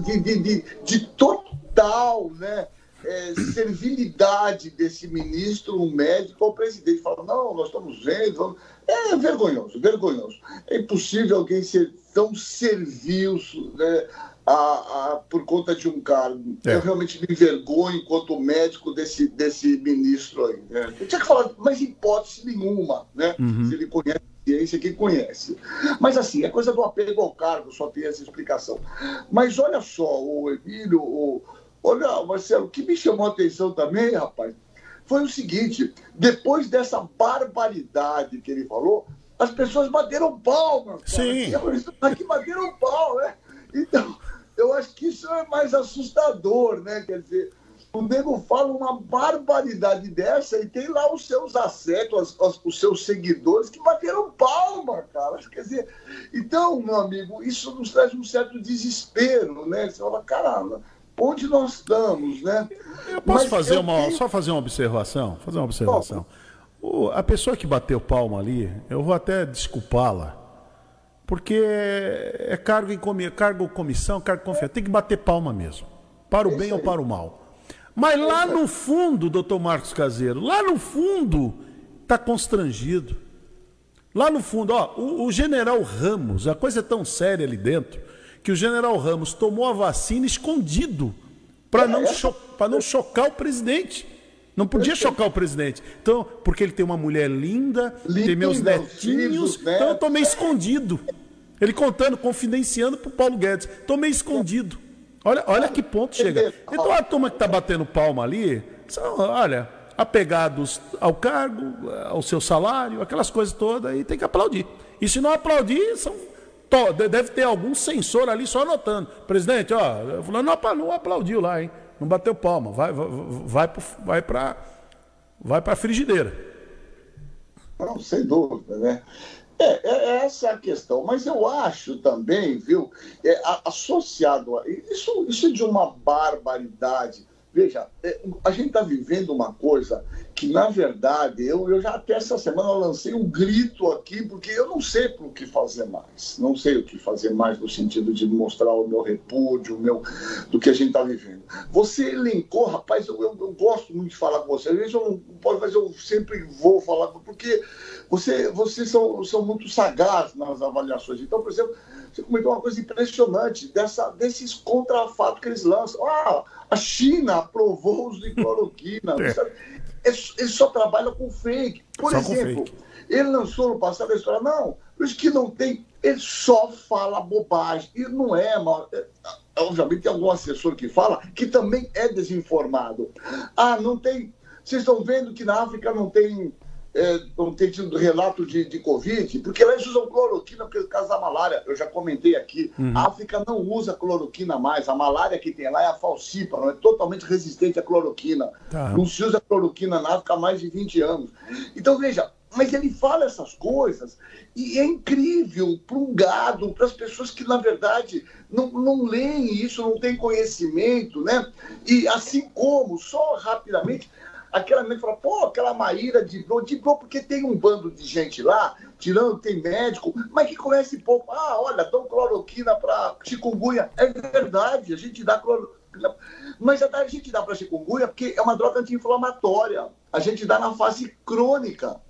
de, de, de, de total né, é, servilidade desse ministro, um médico, ao presidente. Fala, não, nós estamos vendo. É vergonhoso, vergonhoso. É impossível alguém ser tão servil né, a, a, por conta de um cargo. É. Eu realmente me envergonho enquanto médico desse, desse ministro aí. Né? Eu tinha que falar, mas hipótese nenhuma, né? Uhum. Se ele conhece ciência, quem conhece. Mas assim, é coisa do apego ao cargo, só tem essa explicação. Mas olha só, o Emílio, o, olha, Marcelo, o que me chamou a atenção também, rapaz, foi o seguinte: depois dessa barbaridade que ele falou, as pessoas bateram palmas. Sim. Aqui bateram pau, né? Então, eu acho que isso é mais assustador, né? Quer dizer, o nego fala uma barbaridade dessa e tem lá os seus assetos, os, os, seus seguidores que bateram palma, cara. Quer dizer, então, meu amigo, isso nos traz um certo desespero, né? Você fala, caramba, onde nós estamos, né? Eu posso Mas fazer eu uma, tenho... só fazer uma observação? Fazer uma observação. O, a pessoa que bateu palma ali, eu vou até desculpá-la, porque é cargo, em cargo comissão, cargo confiança, tem que bater palma mesmo, para o bem ou para o mal. Mas lá no fundo, doutor Marcos Caseiro, lá no fundo, está constrangido. Lá no fundo, ó, o, o general Ramos, a coisa é tão séria ali dentro, que o general Ramos tomou a vacina escondido para não, cho não chocar o presidente. Não podia chocar o presidente. Então, porque ele tem uma mulher linda, linda tem meus netinhos, filhos, então eu tomei escondido. Ele contando, confidenciando para o Paulo Guedes. Tomei escondido. Olha, olha que ponto chega. Então a turma que está batendo palma ali, são, olha, apegados ao cargo, ao seu salário, aquelas coisas todas, e tem que aplaudir. E se não aplaudir, são deve ter algum censor ali só anotando. Presidente, ó, fulano não aplaudiu lá, hein? Não bateu palma. Vai, vai, vai para vai para a frigideira. Não, sem dúvida, né? É, é, essa é a questão. Mas eu acho também, viu, é, associado a isso, isso é de uma barbaridade Veja, é, a gente está vivendo uma coisa que, na verdade, eu, eu já até essa semana lancei um grito aqui, porque eu não sei o que fazer mais. Não sei o que fazer mais no sentido de mostrar o meu repúdio, o meu, do que a gente está vivendo. Você elencou, rapaz, eu, eu, eu, gosto muito de falar com você. Às vezes eu não posso, mas eu sempre vou falar, porque você, vocês são, são muito sagazes nas avaliações. Então, por exemplo, você comentou uma coisa impressionante dessa, desses contrafatos que eles lançam. Ah, a China aprovou os de cloroquina. é. Ele só trabalha com fake. Por só exemplo, fake. ele lançou no passado a história, não, os que não tem, ele só fala bobagem. E não é, mal. É, obviamente tem algum assessor que fala que também é desinformado. Ah, não tem. Vocês estão vendo que na África não tem é, não tem tido relato de, de Covid, porque eles usam cloroquina por causa da malária. Eu já comentei aqui. Uhum. A África não usa cloroquina mais. A malária que tem lá é a falcipa, é totalmente resistente à cloroquina. Tá. Não se usa cloroquina na África há mais de 20 anos. Então, veja, mas ele fala essas coisas e é incrível para um gado, para as pessoas que, na verdade, não, não leem isso, não têm conhecimento, né? E assim como, só rapidamente, aquela mente fala, pô, aquela Maíra de diplou porque tem um bando de gente lá, tirando, tem médico, mas que conhece pouco. Ah, olha, dão cloroquina para chikungunya. É verdade, a gente dá cloroquina. Mas a gente dá para chikungunya porque é uma droga anti-inflamatória. A gente dá na fase crônica.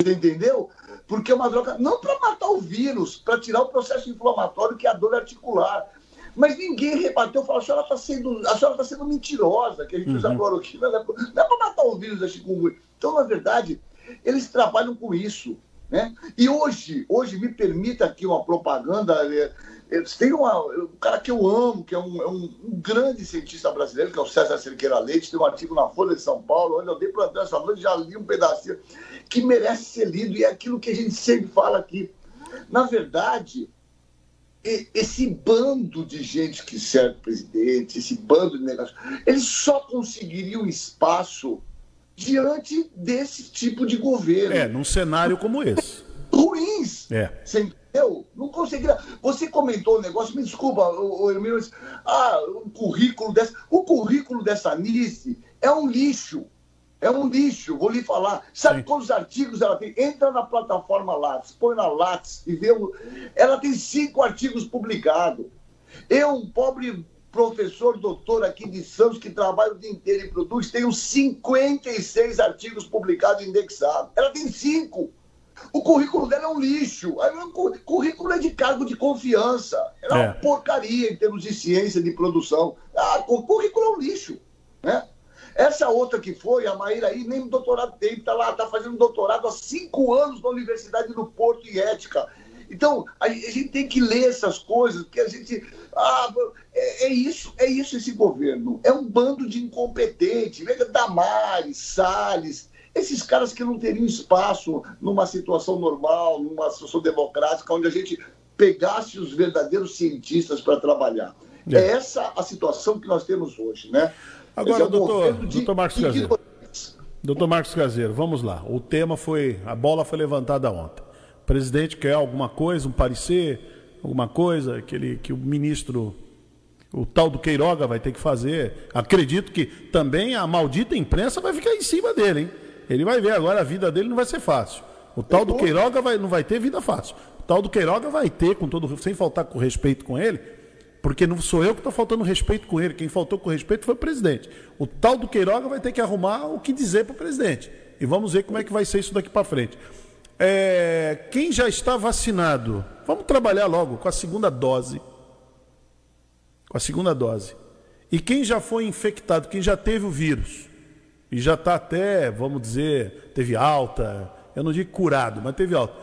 Entendeu? Porque é uma droga, não para matar o vírus, para tirar o processo inflamatório que é a dor articular. Mas ninguém rebateu, falou, a senhora está sendo, a senhora tá sendo mentirosa, que a gente uhum. usa cloroquina, não é para matar o vírus da chikungunya. Então, na verdade, eles trabalham com isso. Né? E hoje, hoje me permita aqui uma propaganda. É, é, tem uma, um cara que eu amo, que é um, é um, um, grande cientista brasileiro, que é o César Cerqueira Leite, tem um artigo na Folha de São Paulo, onde eu dei plantão essa noite, já li um pedacinho, que merece ser lido, e é aquilo que a gente sempre fala aqui. Na verdade, esse bando de gente que serve presidente, esse bando de negócios, eles só conseguiriam espaço diante desse tipo de governo. É, num cenário como esse. Ruins. É. Sem Eu não conseguiria. Você comentou um negócio, me desculpa, o, o Hermínio, ah, o currículo dessa. O currículo dessa Nice é um lixo. É um lixo, vou lhe falar. Sabe Sim. quantos artigos ela tem? Entra na plataforma Lattes, põe na Lattes e vê. O... Ela tem cinco artigos publicados. Eu, um pobre professor doutor aqui de Santos, que trabalha o dia inteiro e produz, tenho 56 artigos publicados e indexados. Ela tem cinco. O currículo dela é um lixo. O currículo é de cargo de confiança. Ela é, é uma porcaria em termos de ciência, de produção. Ah, o currículo é um lixo. Né? Essa outra que foi, a Maíra aí, nem doutorado tem, está lá, está fazendo doutorado há cinco anos na Universidade do Porto em Ética. Então, a gente tem que ler essas coisas, porque a gente. Ah, é, é isso, é isso esse governo. É um bando de incompetentes. Veja, Damares, Salles, esses caras que não teriam espaço numa situação normal, numa situação democrática, onde a gente pegasse os verdadeiros cientistas para trabalhar. É. é. essa a situação que nós temos hoje, né? Agora, é doutor, doutor Marcos Caseiro. Doutor Marcos Caseiro, vamos lá. O tema foi, a bola foi levantada ontem. O presidente quer alguma coisa, um parecer, alguma coisa que, ele, que o ministro, o tal do Queiroga vai ter que fazer. Acredito que também a maldita imprensa vai ficar em cima dele, hein? Ele vai ver agora, a vida dele não vai ser fácil. O tal do Queiroga vai, não vai ter vida fácil. O tal do Queiroga vai ter, com todo, sem faltar com respeito com ele, porque não sou eu que estou faltando respeito com ele. Quem faltou com respeito foi o presidente. O tal do Queiroga vai ter que arrumar o que dizer para o presidente. E vamos ver como é que vai ser isso daqui para frente. É, quem já está vacinado, vamos trabalhar logo com a segunda dose. Com a segunda dose. E quem já foi infectado, quem já teve o vírus, e já está até, vamos dizer, teve alta, eu não digo curado, mas teve alta.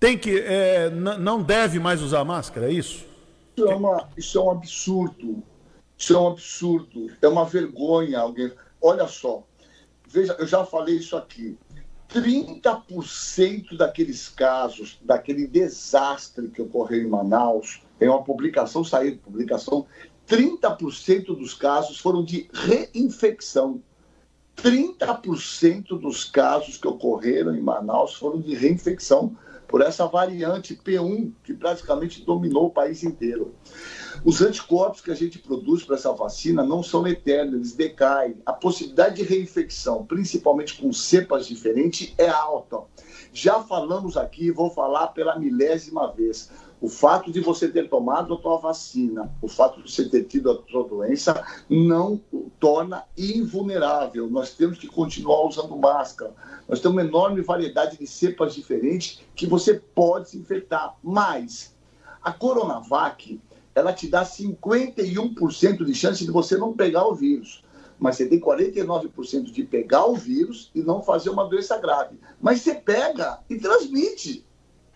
Tem que, é, não deve mais usar máscara, é isso? Isso é, uma, isso é um absurdo. Isso é um absurdo. É uma vergonha alguém. Olha só, veja, eu já falei isso aqui. 30% daqueles casos, daquele desastre que ocorreu em Manaus, tem uma publicação saindo, publicação, 30% dos casos foram de reinfecção. 30% dos casos que ocorreram em Manaus foram de reinfecção por essa variante P1 que praticamente dominou o país inteiro. Os anticorpos que a gente produz para essa vacina não são eternos, eles decaem. A possibilidade de reinfecção, principalmente com cepas diferentes, é alta. Já falamos aqui, vou falar pela milésima vez. O fato de você ter tomado a tua vacina, o fato de você ter tido a tua doença, não torna invulnerável. Nós temos que continuar usando máscara. Nós temos uma enorme variedade de cepas diferentes que você pode se infectar. Mas a Coronavac, ela te dá 51% de chance de você não pegar o vírus. Mas você tem 49% de pegar o vírus e não fazer uma doença grave. Mas você pega e transmite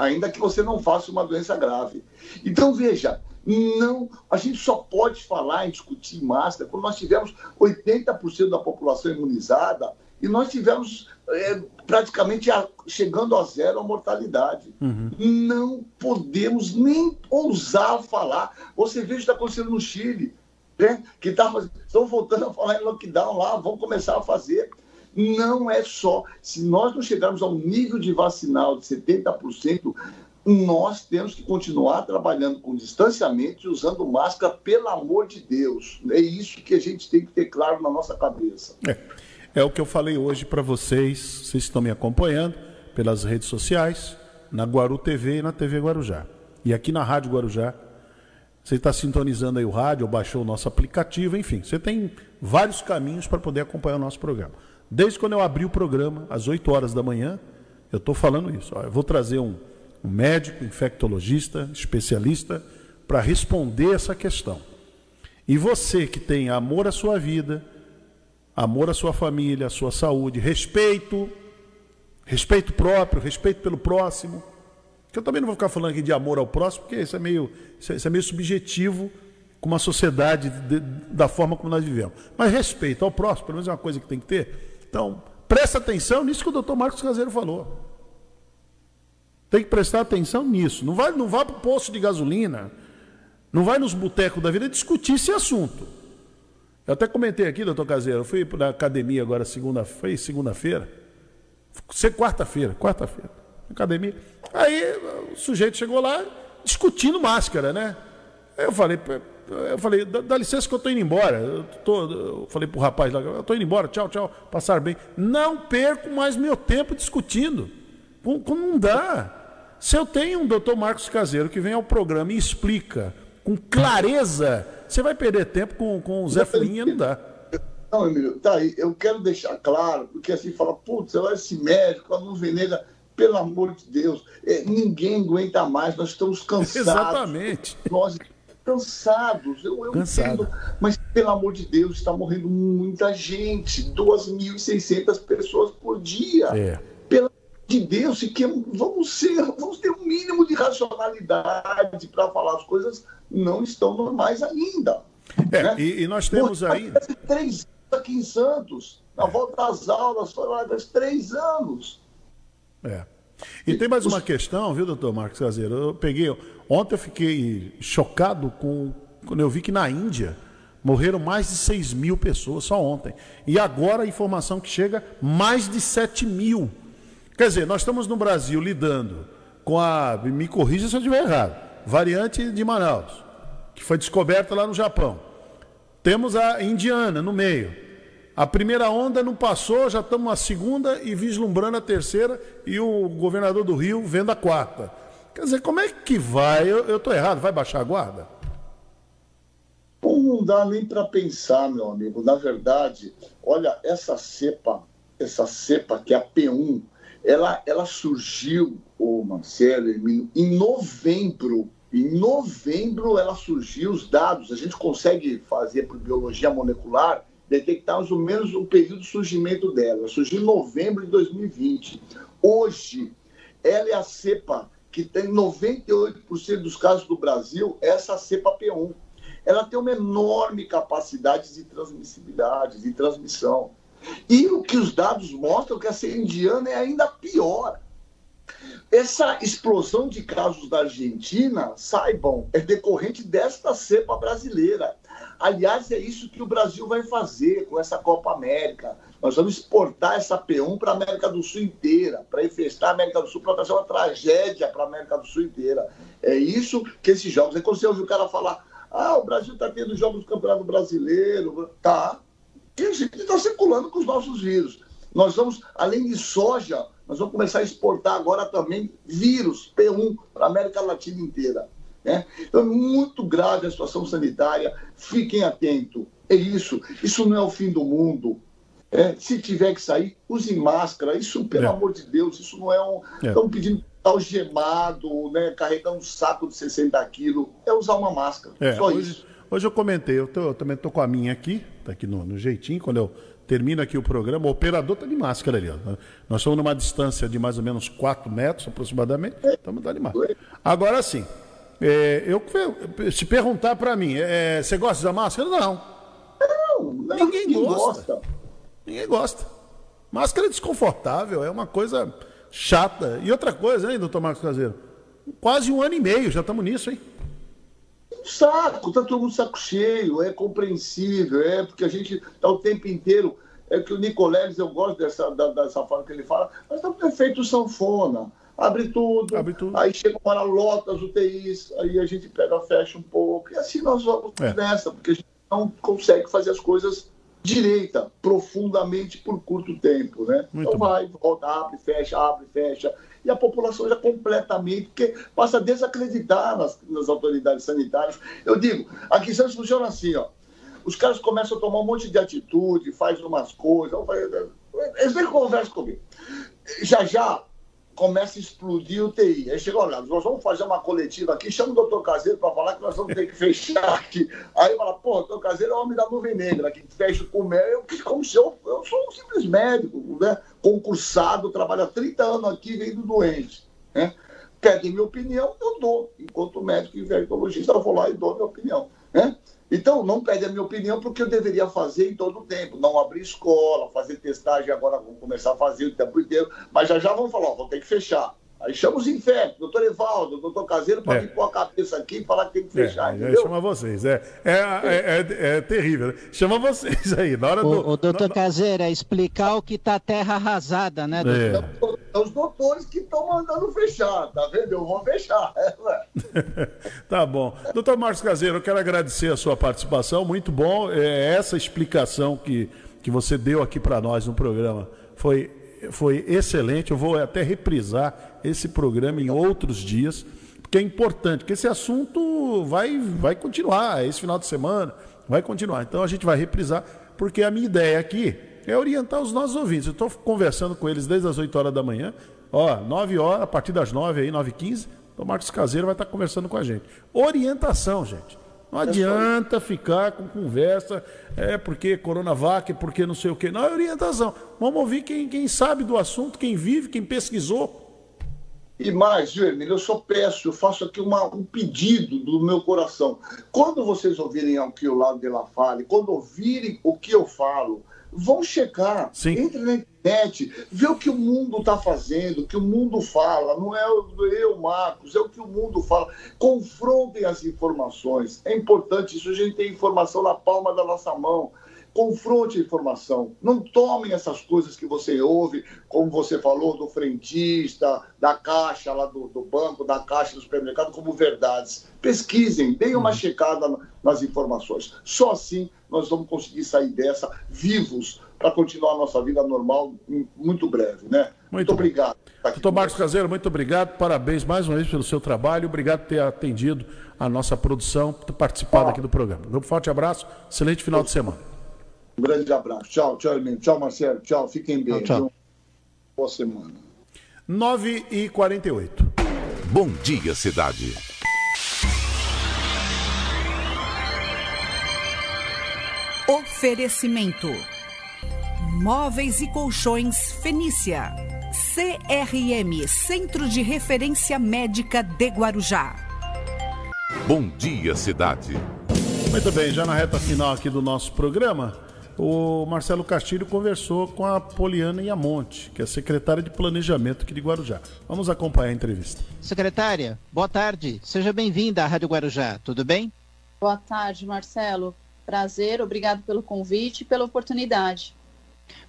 ainda que você não faça uma doença grave. Então, veja, não, a gente só pode falar em discutir máscara quando nós tivermos 80% da população imunizada e nós tivemos é, praticamente a, chegando a zero a mortalidade. Uhum. Não podemos nem ousar falar. Você veja o que está acontecendo no Chile, né? que tá, estão voltando a falar em lockdown lá, vão começar a fazer não é só. Se nós não chegarmos ao nível de vacinal de 70%, nós temos que continuar trabalhando com distanciamento e usando máscara, pelo amor de Deus. É isso que a gente tem que ter claro na nossa cabeça. É, é o que eu falei hoje para vocês, vocês estão me acompanhando pelas redes sociais, na Guaru TV e na TV Guarujá. E aqui na Rádio Guarujá, você está sintonizando aí o rádio, ou baixou o nosso aplicativo, enfim, você tem vários caminhos para poder acompanhar o nosso programa. Desde quando eu abri o programa, às 8 horas da manhã, eu estou falando isso. Eu vou trazer um, um médico, infectologista, especialista, para responder essa questão. E você que tem amor à sua vida, amor à sua família, à sua saúde, respeito, respeito próprio, respeito pelo próximo. Que eu também não vou ficar falando aqui de amor ao próximo, porque isso é meio, isso é, é meio subjetivo com uma sociedade de, da forma como nós vivemos. Mas respeito ao próximo, pelo menos é uma coisa que tem que ter. Então, presta atenção nisso que o doutor Marcos Caseiro falou. Tem que prestar atenção nisso. Não vai, não vá para o posto de gasolina, não vai nos botecos da vida discutir esse assunto. Eu até comentei aqui, doutor Caseiro, eu fui para a academia agora segunda, foi segunda-feira, ser quarta-feira, quarta-feira, academia. Aí o sujeito chegou lá discutindo máscara, né? Eu falei, eu falei, dá, dá, licença que eu tô indo embora. Eu, tô, eu falei pro rapaz lá, eu tô indo embora, tchau, tchau, passar bem. Não perco mais meu tempo discutindo. Não dá. Se eu tenho um doutor Marcos Caseiro que vem ao programa e explica com clareza, você vai perder tempo com, com o Zé Fulinha, não dá. Não, Emílio, tá aí. Eu quero deixar claro, porque assim fala, putz, esse médico, a luz pelo amor de Deus, é, ninguém aguenta mais, nós estamos cansados. Exatamente. Nós cansados, eu, eu Cansado. entendo, mas pelo amor de Deus, está morrendo muita gente, 2.600 pessoas por dia. É. Pelo amor de Deus, e que vamos ser, vamos ter um mínimo de racionalidade para falar as coisas não estão normais ainda. É, né? e, e, nós temos aí. Três aqui em Santos, na volta às aulas, foi lá três anos. É. E tem mais uma questão, viu, doutor Marcos Caseiro? Eu peguei. Ontem eu fiquei chocado com quando eu vi que na Índia morreram mais de 6 mil pessoas só ontem. E agora a informação que chega, mais de 7 mil. Quer dizer, nós estamos no Brasil lidando com a. Me corrija se eu estiver errado. Variante de Manaus, que foi descoberta lá no Japão. Temos a indiana no meio. A primeira onda não passou, já estamos na segunda e vislumbrando a terceira e o governador do Rio vendo a quarta. Quer dizer, como é que vai? Eu estou errado, vai baixar a guarda? Não dá nem para pensar, meu amigo. Na verdade, olha, essa cepa, essa cepa que é a P1, ela, ela surgiu, o Marcelo, Hermínio, em novembro. Em novembro ela surgiu, os dados, a gente consegue fazer por biologia molecular detectar mais ou menos o período de surgimento dela. Surgiu em novembro de 2020. Hoje, ela é a cepa que tem 98% dos casos do Brasil, essa cepa P1. Ela tem uma enorme capacidade de transmissibilidade, de transmissão. E o que os dados mostram é que essa indiana é ainda pior. Essa explosão de casos da Argentina, saibam, é decorrente desta cepa brasileira. Aliás, é isso que o Brasil vai fazer com essa Copa América. Nós vamos exportar essa P1 para a América do Sul inteira, para infestar a América do Sul, para trazer uma tragédia para a América do Sul inteira. É isso que esses jogos. É quando você ouve o cara falar: ah, o Brasil está tendo jogos do Campeonato Brasileiro. Tá. E a gente está circulando com os nossos vírus. Nós vamos, além de soja, nós vamos começar a exportar agora também vírus P1 para a América Latina inteira. Né? Então é muito grave a situação sanitária, fiquem atentos. É isso, isso não é o fim do mundo. É, se tiver que sair, use máscara. Isso, pelo é. amor de Deus, isso não é um. É. Estão pedindo algemado, né, carregando um saco de 60 quilos. É usar uma máscara. É, Só hoje, isso. Hoje eu comentei, eu, tô, eu também estou com a minha aqui, está aqui no, no, jeitinho, quando eu termino aqui o programa, o operador está de máscara ali. Ó. Nós estamos numa distância de mais ou menos 4 metros aproximadamente, estamos de máscara. Agora sim, é, eu, se perguntar para mim, é, você gosta da máscara? Não. Não, ninguém, ninguém gosta. gosta. Ninguém gosta. Máscara é desconfortável, é uma coisa chata. E outra coisa, hein, doutor Marcos Caseiro? Quase um ano e meio, já estamos nisso, hein? Saco, tá todo mundo saco cheio, é compreensível, é porque a gente tá o tempo inteiro. É que o Nicoleles, eu gosto dessa, da, dessa forma que ele fala, mas tá perfeito sanfona abre tudo, abre tudo. aí chega uma hora, lota as UTIs, aí a gente pega, fecha um pouco, e assim nós vamos é. nessa, porque a gente não consegue fazer as coisas direita, profundamente por curto tempo, né? Muito então vai, volta, abre, fecha, abre, fecha, e a população já completamente, porque passa a desacreditar nas, nas autoridades sanitárias. Eu digo, aqui em Santos funciona assim, ó, os caras começam a tomar um monte de atitude, fazem umas coisas, eles vêm conversam comigo. Já já começa a explodir o TI. Aí chegou, olha, nós vamos fazer uma coletiva aqui, chama o doutor Caseiro para falar que nós vamos ter que fechar aqui. Aí fala, pô, doutor Caseiro é o homem da nuvem negra, que fecha o comércio. Eu, como se eu, eu sou um simples médico, né? concursado, trabalho há 30 anos aqui, vendo doente. Né? Pedem minha opinião, eu dou. Enquanto médico e infectologista, eu vou lá e dou minha opinião. Né? Então, não pede a minha opinião porque eu deveria fazer em todo o tempo. Não abrir escola, fazer testagem, agora vamos começar a fazer o tempo inteiro. Mas já já vamos falar, ó, vou ter que fechar. Aí chama os infectos, doutor Evaldo, doutor Caseiro, para é. vir pôr a cabeça aqui e falar que tem que é, fechar, é, entendeu? Chama vocês, é, é, é, é, terrível. Né? Chama vocês aí, na hora do... O, doutor na... Caseiro, é explicar o que está terra arrasada, né, doutor? os doutores que estão mandando fechar, tá vendo? Eu vou fechar. tá bom. Doutor Marcos Caseiro, eu quero agradecer a sua participação, muito bom. É, essa explicação que, que você deu aqui para nós no programa foi, foi excelente. Eu vou até reprisar esse programa em outros dias, porque é importante, porque esse assunto vai, vai continuar, esse final de semana vai continuar. Então a gente vai reprisar, porque a minha ideia aqui é orientar os nossos ouvintes. Eu estou conversando com eles desde as 8 horas da manhã. Ó, 9 horas, a partir das 9 aí, 9 h 15, o Marcos Caseiro vai estar conversando com a gente. Orientação, gente. Não adianta ficar com conversa, é porque Coronavac, porque não sei o quê. Não, é orientação. Vamos ouvir quem, quem sabe do assunto, quem vive, quem pesquisou. E mais, Emílio, eu só peço, eu faço aqui uma, um pedido do meu coração. Quando vocês ouvirem o que o Lado de La fale, quando ouvirem o que eu falo, vão checar, Sim. entre na internet, vê o que o mundo está fazendo, o que o mundo fala, não é eu, Marcos, é o que o mundo fala. Confrontem as informações. É importante isso, a gente tem informação na palma da nossa mão. Confronte a informação. Não tomem essas coisas que você ouve, como você falou, do frentista, da caixa lá do, do banco, da caixa do supermercado, como verdades. Pesquisem, deem uma uhum. checada nas informações. Só assim nós vamos conseguir sair dessa vivos para continuar a nossa vida normal muito breve, né? Muito, muito obrigado. Doutor Marcos Caseiro, muito obrigado. Parabéns mais uma vez pelo seu trabalho. Obrigado por ter atendido a nossa produção, por ter participado ah. aqui do programa. Um forte abraço, excelente final de semana. Um grande abraço. Tchau, tchau, Hermínio. Tchau, Marcelo. Tchau, fiquem bem. Tchau, tchau. Boa semana. 9 e 48 Bom dia, cidade. Oferecimento: Móveis e Colchões Fenícia. CRM Centro de Referência Médica de Guarujá. Bom dia, cidade. Muito bem, já na reta final aqui do nosso programa o Marcelo Castilho conversou com a Poliana Iamonte, que é secretária de Planejamento aqui de Guarujá. Vamos acompanhar a entrevista. Secretária, boa tarde. Seja bem-vinda à Rádio Guarujá. Tudo bem? Boa tarde, Marcelo. Prazer, obrigado pelo convite e pela oportunidade.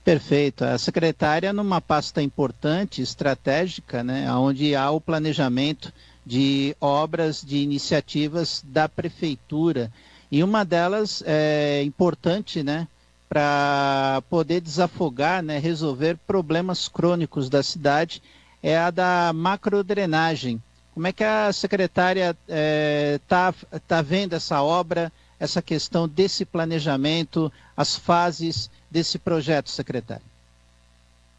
Perfeito. A secretária numa pasta importante, estratégica, né, onde há o planejamento de obras, de iniciativas da prefeitura. E uma delas é importante, né, para poder desafogar, né, resolver problemas crônicos da cidade é a da macrodrenagem. Como é que a secretária está é, tá, tá vendo essa obra, essa questão desse planejamento, as fases desse projeto, secretária?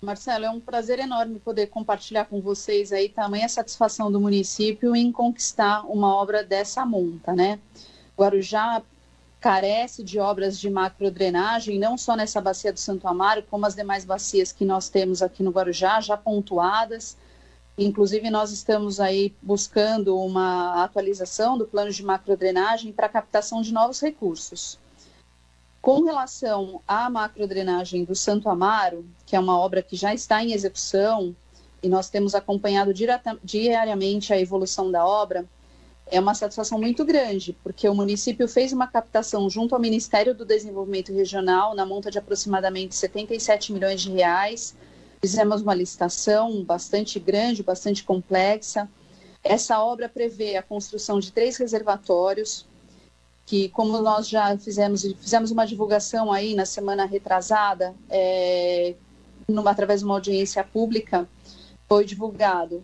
Marcelo, é um prazer enorme poder compartilhar com vocês aí tamanha satisfação do município em conquistar uma obra dessa monta, né? Guarujá carece de obras de macrodrenagem, não só nessa bacia do Santo Amaro, como as demais bacias que nós temos aqui no Guarujá, já pontuadas. Inclusive, nós estamos aí buscando uma atualização do plano de macrodrenagem para captação de novos recursos. Com relação à macrodrenagem do Santo Amaro, que é uma obra que já está em execução, e nós temos acompanhado diariamente a evolução da obra, é uma satisfação muito grande, porque o município fez uma captação junto ao Ministério do Desenvolvimento Regional na monta de aproximadamente 77 milhões de reais. Fizemos uma licitação bastante grande, bastante complexa. Essa obra prevê a construção de três reservatórios, que como nós já fizemos, fizemos uma divulgação aí na semana retrasada, é, numa, através de uma audiência pública, foi divulgado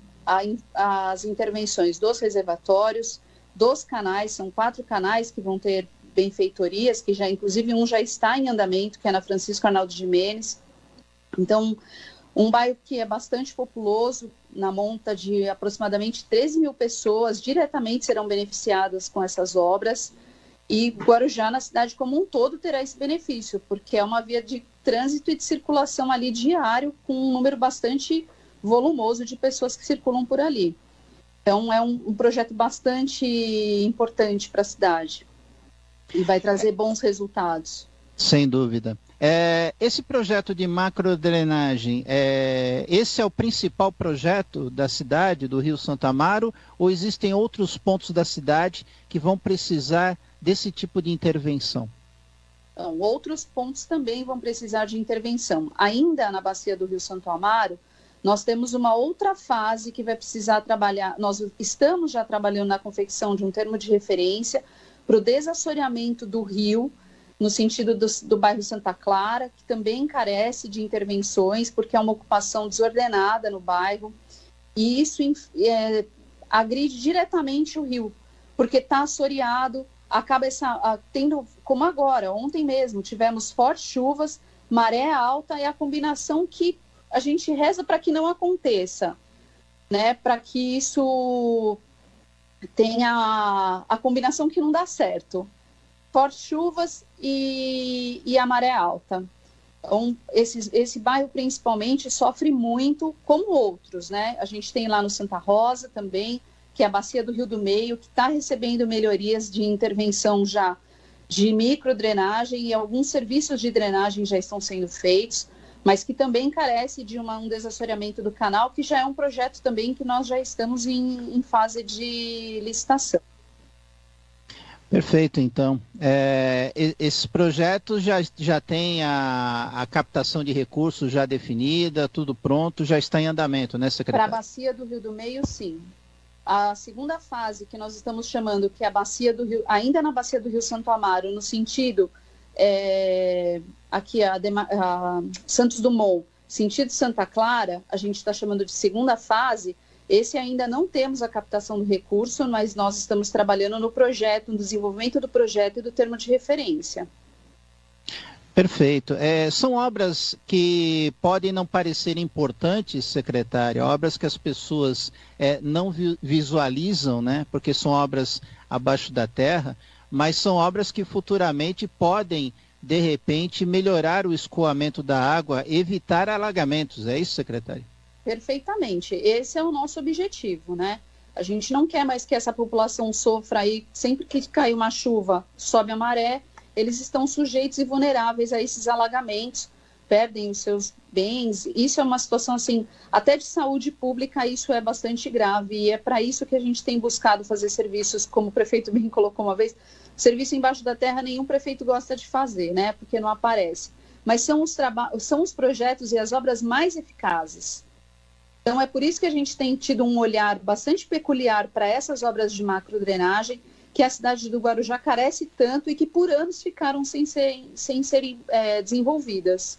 a, as intervenções dos reservatórios, dos canais, são quatro canais que vão ter benfeitorias, que já, inclusive, um já está em andamento, que é na Francisco Arnaldo de Menes. Então, um bairro que é bastante populoso, na monta de aproximadamente 13 mil pessoas diretamente serão beneficiadas com essas obras. E Guarujá, na cidade como um todo, terá esse benefício, porque é uma via de trânsito e de circulação ali diário, com um número bastante volumoso de pessoas que circulam por ali. Então, é um, um projeto bastante importante para a cidade e vai trazer bons resultados. Sem dúvida. É, esse projeto de macrodrenagem, é, esse é o principal projeto da cidade, do Rio Santo Amaro, ou existem outros pontos da cidade que vão precisar desse tipo de intervenção? Então, outros pontos também vão precisar de intervenção. Ainda na bacia do Rio Santo Amaro, Nós temos uma outra fase que vai precisar trabalhar. Nós estamos já trabalhando na confecção de um termo de referência para o desassoreamento do rio, no sentido do, do, bairro Santa Clara, que também carece de intervenções, porque é uma ocupação desordenada no bairro, e isso é, agride diretamente o rio, porque está assoreado, acaba essa, tendo, como agora, ontem mesmo, tivemos fortes chuvas, maré alta, e a combinação que a gente reza para que não aconteça, né? Para que isso tenha a combinação que não dá certo. Fortes chuvas e, e a maré alta. Então, esse, esse bairro principalmente sofre muito, como outros, né? A gente tem lá no Santa Rosa também, que é a bacia do Rio do Meio, que está recebendo melhorias de intervenção já de microdrenagem e alguns serviços de drenagem já estão sendo feitos mas que também carece de uma, um desassoreamento do canal, que já é um projeto também que nós já estamos em, em fase de licitação. Perfeito, então. É, esse projeto já, já tem a, a captação de recursos já definida, tudo pronto, já está em andamento, né, secretário? Para a bacia do Rio do Meio, sim. A segunda fase que nós estamos chamando, que é a bacia do Rio, ainda na bacia do Rio Santo Amaro, no sentido é, aqui a, a, Santos Dumont, sentido Santa Clara, a gente está chamando de segunda fase. Esse ainda não temos a captação do recurso, mas nós estamos trabalhando no projeto, no desenvolvimento do projeto e do termo de referência. Perfeito. É, são obras que podem não parecer importantes, secretário, obras que as pessoas é, não vi visualizam, né? Porque são obras abaixo da terra, mas são obras que futuramente podem, de repente, melhorar o escoamento da água, evitar alagamentos. É isso, secretário? Perfeitamente. Esse é o nosso objetivo, né? A gente não quer mais que essa população sofra aí, sempre que cai uma chuva, sobe a maré, eles estão sujeitos e vulneráveis a esses alagamentos, perdem os seus bens. Isso é uma situação assim, até de saúde pública, isso é bastante grave e é para isso que a gente tem buscado fazer serviços, como o prefeito bem colocou uma vez, Serviço embaixo da terra nenhum prefeito gosta de fazer, né? Porque não aparece. Mas são os, são os projetos e as obras mais eficazes. Então é por isso que a gente tem tido um olhar bastante peculiar para essas obras de macrodrenagem que a cidade do Guarujá carece tanto e que por anos ficaram sem, ser, sem serem é, desenvolvidas.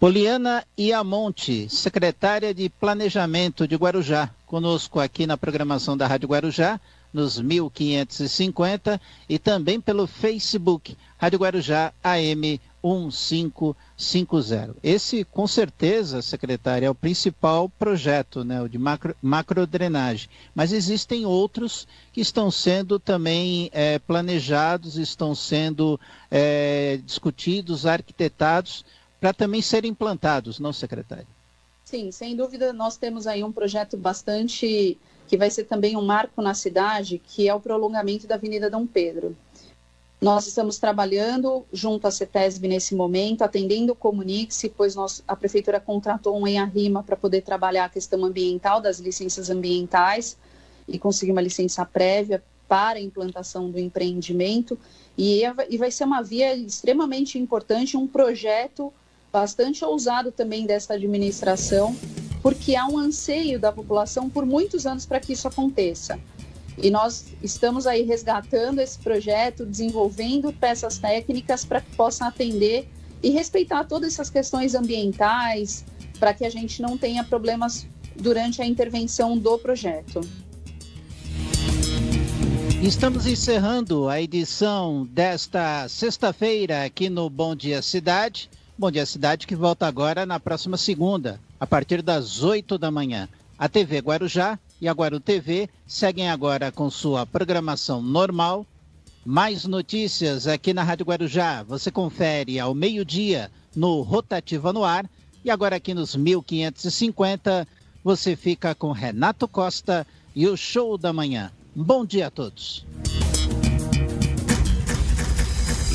Poliana Iamonte, secretária de Planejamento de Guarujá, conosco aqui na programação da Rádio Guarujá nos 1550 e também pelo Facebook Rádio Guarujá AM 1550. Esse, com certeza, secretário, é o principal projeto, né, o de macro, macrodrenagem. Mas existem outros que estão sendo também é, planejados, estão sendo é, discutidos, arquitetados, para também serem implantados, não, secretário? Sim, sem dúvida, nós temos aí um projeto bastante que vai ser também um marco na cidade, que é o prolongamento da Avenida Dom Pedro. Nós estamos trabalhando junto à CETESB nesse momento, atendendo o Comunique-se, pois nós, a Prefeitura contratou um ENARRIMA para poder trabalhar a questão ambiental, das licenças ambientais, e conseguir uma licença prévia para a implantação do empreendimento. E, e vai ser uma via extremamente importante, um projeto bastante ousado também dessa administração, porque há um anseio da população por muitos anos para que isso aconteça. E nós estamos aí resgatando esse projeto, desenvolvendo peças técnicas para que possa atender e respeitar todas essas questões ambientais, para que a gente não tenha problemas durante a intervenção do projeto. Estamos encerrando a edição desta sexta-feira aqui no Bom Dia Cidade. Bom Dia Cidade que volta agora na próxima segunda, a partir das 8 da manhã. A TV Guarujá e a Guaru TV seguem agora com sua programação normal. Mais notícias aqui na Rádio Guarujá. Você confere ao meio-dia no Rotativa no Ar. E agora aqui nos 1550, você fica com Renato Costa e o Show da Manhã. Bom dia a todos.